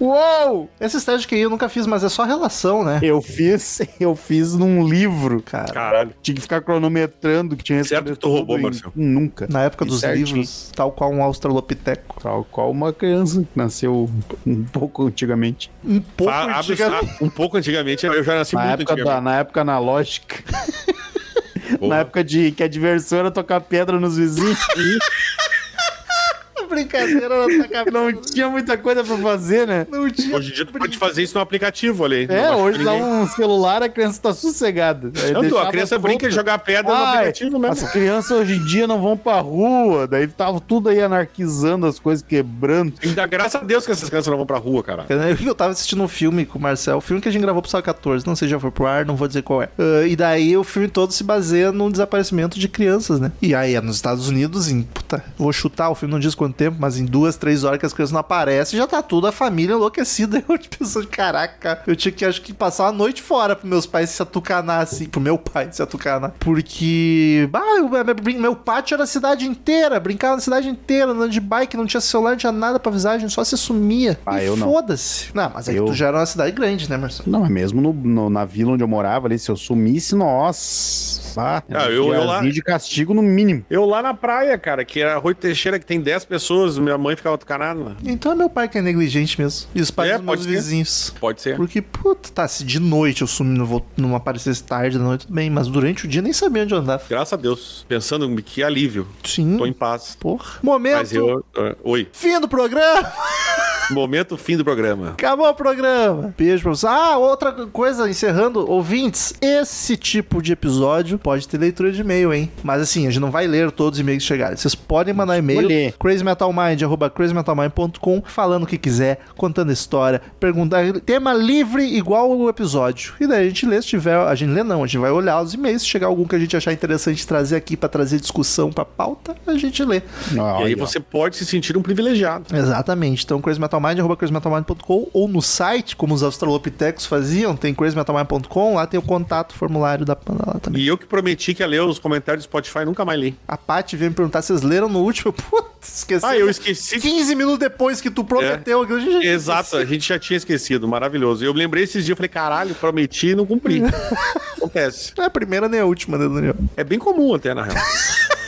Uou! Testes de QI eu nunca fiz, mas é só relação, né? Eu fiz, eu fiz num livro. Cara, Caralho. Tinha que ficar cronometrando que tinha Certo que tu roubou, em- Marcelo. Nunca. na época E dos certinho. livros, tal qual um australopiteco. Tal qual uma criança que nasceu um pouco antigamente. Um pouco Fa- abre- antigamente. ah, um pouco antigamente, eu já nasci Na muito época, da, antigamente. na época analógica. Porra. Na época de que a diversão era tocar pedra nos vizinhos. Brincadeira na tua cabeça. Não tinha muita coisa pra fazer, né? Não tinha. Hoje em dia tu pode fazer isso no aplicativo ali. É, hoje dá um celular, a criança tá sossegada. Tu, a criança brinca de jogar pedra no aplicativo mesmo. As crianças hoje em dia não vão pra rua, daí tava tudo aí anarquizando as coisas, quebrando. Ainda graças a Deus que essas crianças não vão pra rua, cara. Eu tava assistindo um filme com o Marcel, um filme que a gente gravou pro Sal 14, não sei se já foi pro ar, não vou dizer qual é. Ah, e daí o filme todo se baseia no desaparecimento de crianças, né? E aí é nos Estados Unidos, em. Puta, vou chutar, o filme não diz quanto tempo, mas em duas, três horas que as crianças não aparecem, já tá toda a família enlouquecida. Eu pensando, caraca, eu tinha que acho que passar uma noite fora pros meus pais se atucanar assim, pro meu pai se atucanar. Porque. Bah, eu- meu, meu pátio era a cidade inteira, brincava na cidade inteira, andando de bike, não tinha celular, não tinha nada pra avisar, a gente só se sumia. Ah, e eu não. Foda-se. Não, mas é que Eu- tu já era uma cidade grande, né, Marcelo? Não, mas mesmo no, no- na vila onde eu morava ali, se eu sumisse, nossa. Ah, eu- eu lá- de castigo no mínimo. Eu lá na praia, cara, que era Rui Teixeira, que tem 10 pessoas, minha mãe ficava tucanada. Então é meu pai que é negligente mesmo. E os pais É, dos meus ser. vizinhos. Pode ser. Porque, puta, tá, se de noite eu sumi, não, vou, não aparecesse tarde da noite, tudo bem, mas durante o dia nem sabia onde eu andava. Graças a Deus. Pensando que alívio. Sim. Tô em paz. Porra. Momento. Mas eu. ah, oi. Fim do programa. Momento fim do programa. Acabou o programa. Beijo pra vocês. Ah, outra coisa, encerrando, ouvintes, esse tipo de episódio pode ter leitura de e-mail, hein? Mas assim, a gente não vai ler todos os e-mails que chegarem. Vocês podem mandar e-mail crazymetalmind, arroba crazymetalmind.com, falando o que quiser, contando história, perguntar, tema livre igual o episódio. E daí a gente lê, se tiver, a gente lê não, a gente vai olhar os e-mails, se chegar algum que a gente achar interessante trazer aqui pra trazer discussão pra pauta, a gente lê. E aí você pode se sentir um privilegiado. Exatamente. Então, crazymetalmind, arroba crazymetalmind.com ou no site, como os australopitecos faziam, tem crazymetalmind.com, lá tem o contato, formulário da lá também. E eu que prometi que ia ler os comentários do Spotify, nunca mais li. A Paty veio me perguntar, vocês leram no último? Putz, esqueci. Ah, eu esqueci. 15 minutos depois que tu prometeu. que eu já- Exato, a gente já tinha esquecido, maravilhoso. Eu lembrei esses dias, eu falei, caralho, prometi e não cumpri. Acontece. Não é a primeira nem a última, né, Daniel? É bem comum até, na real.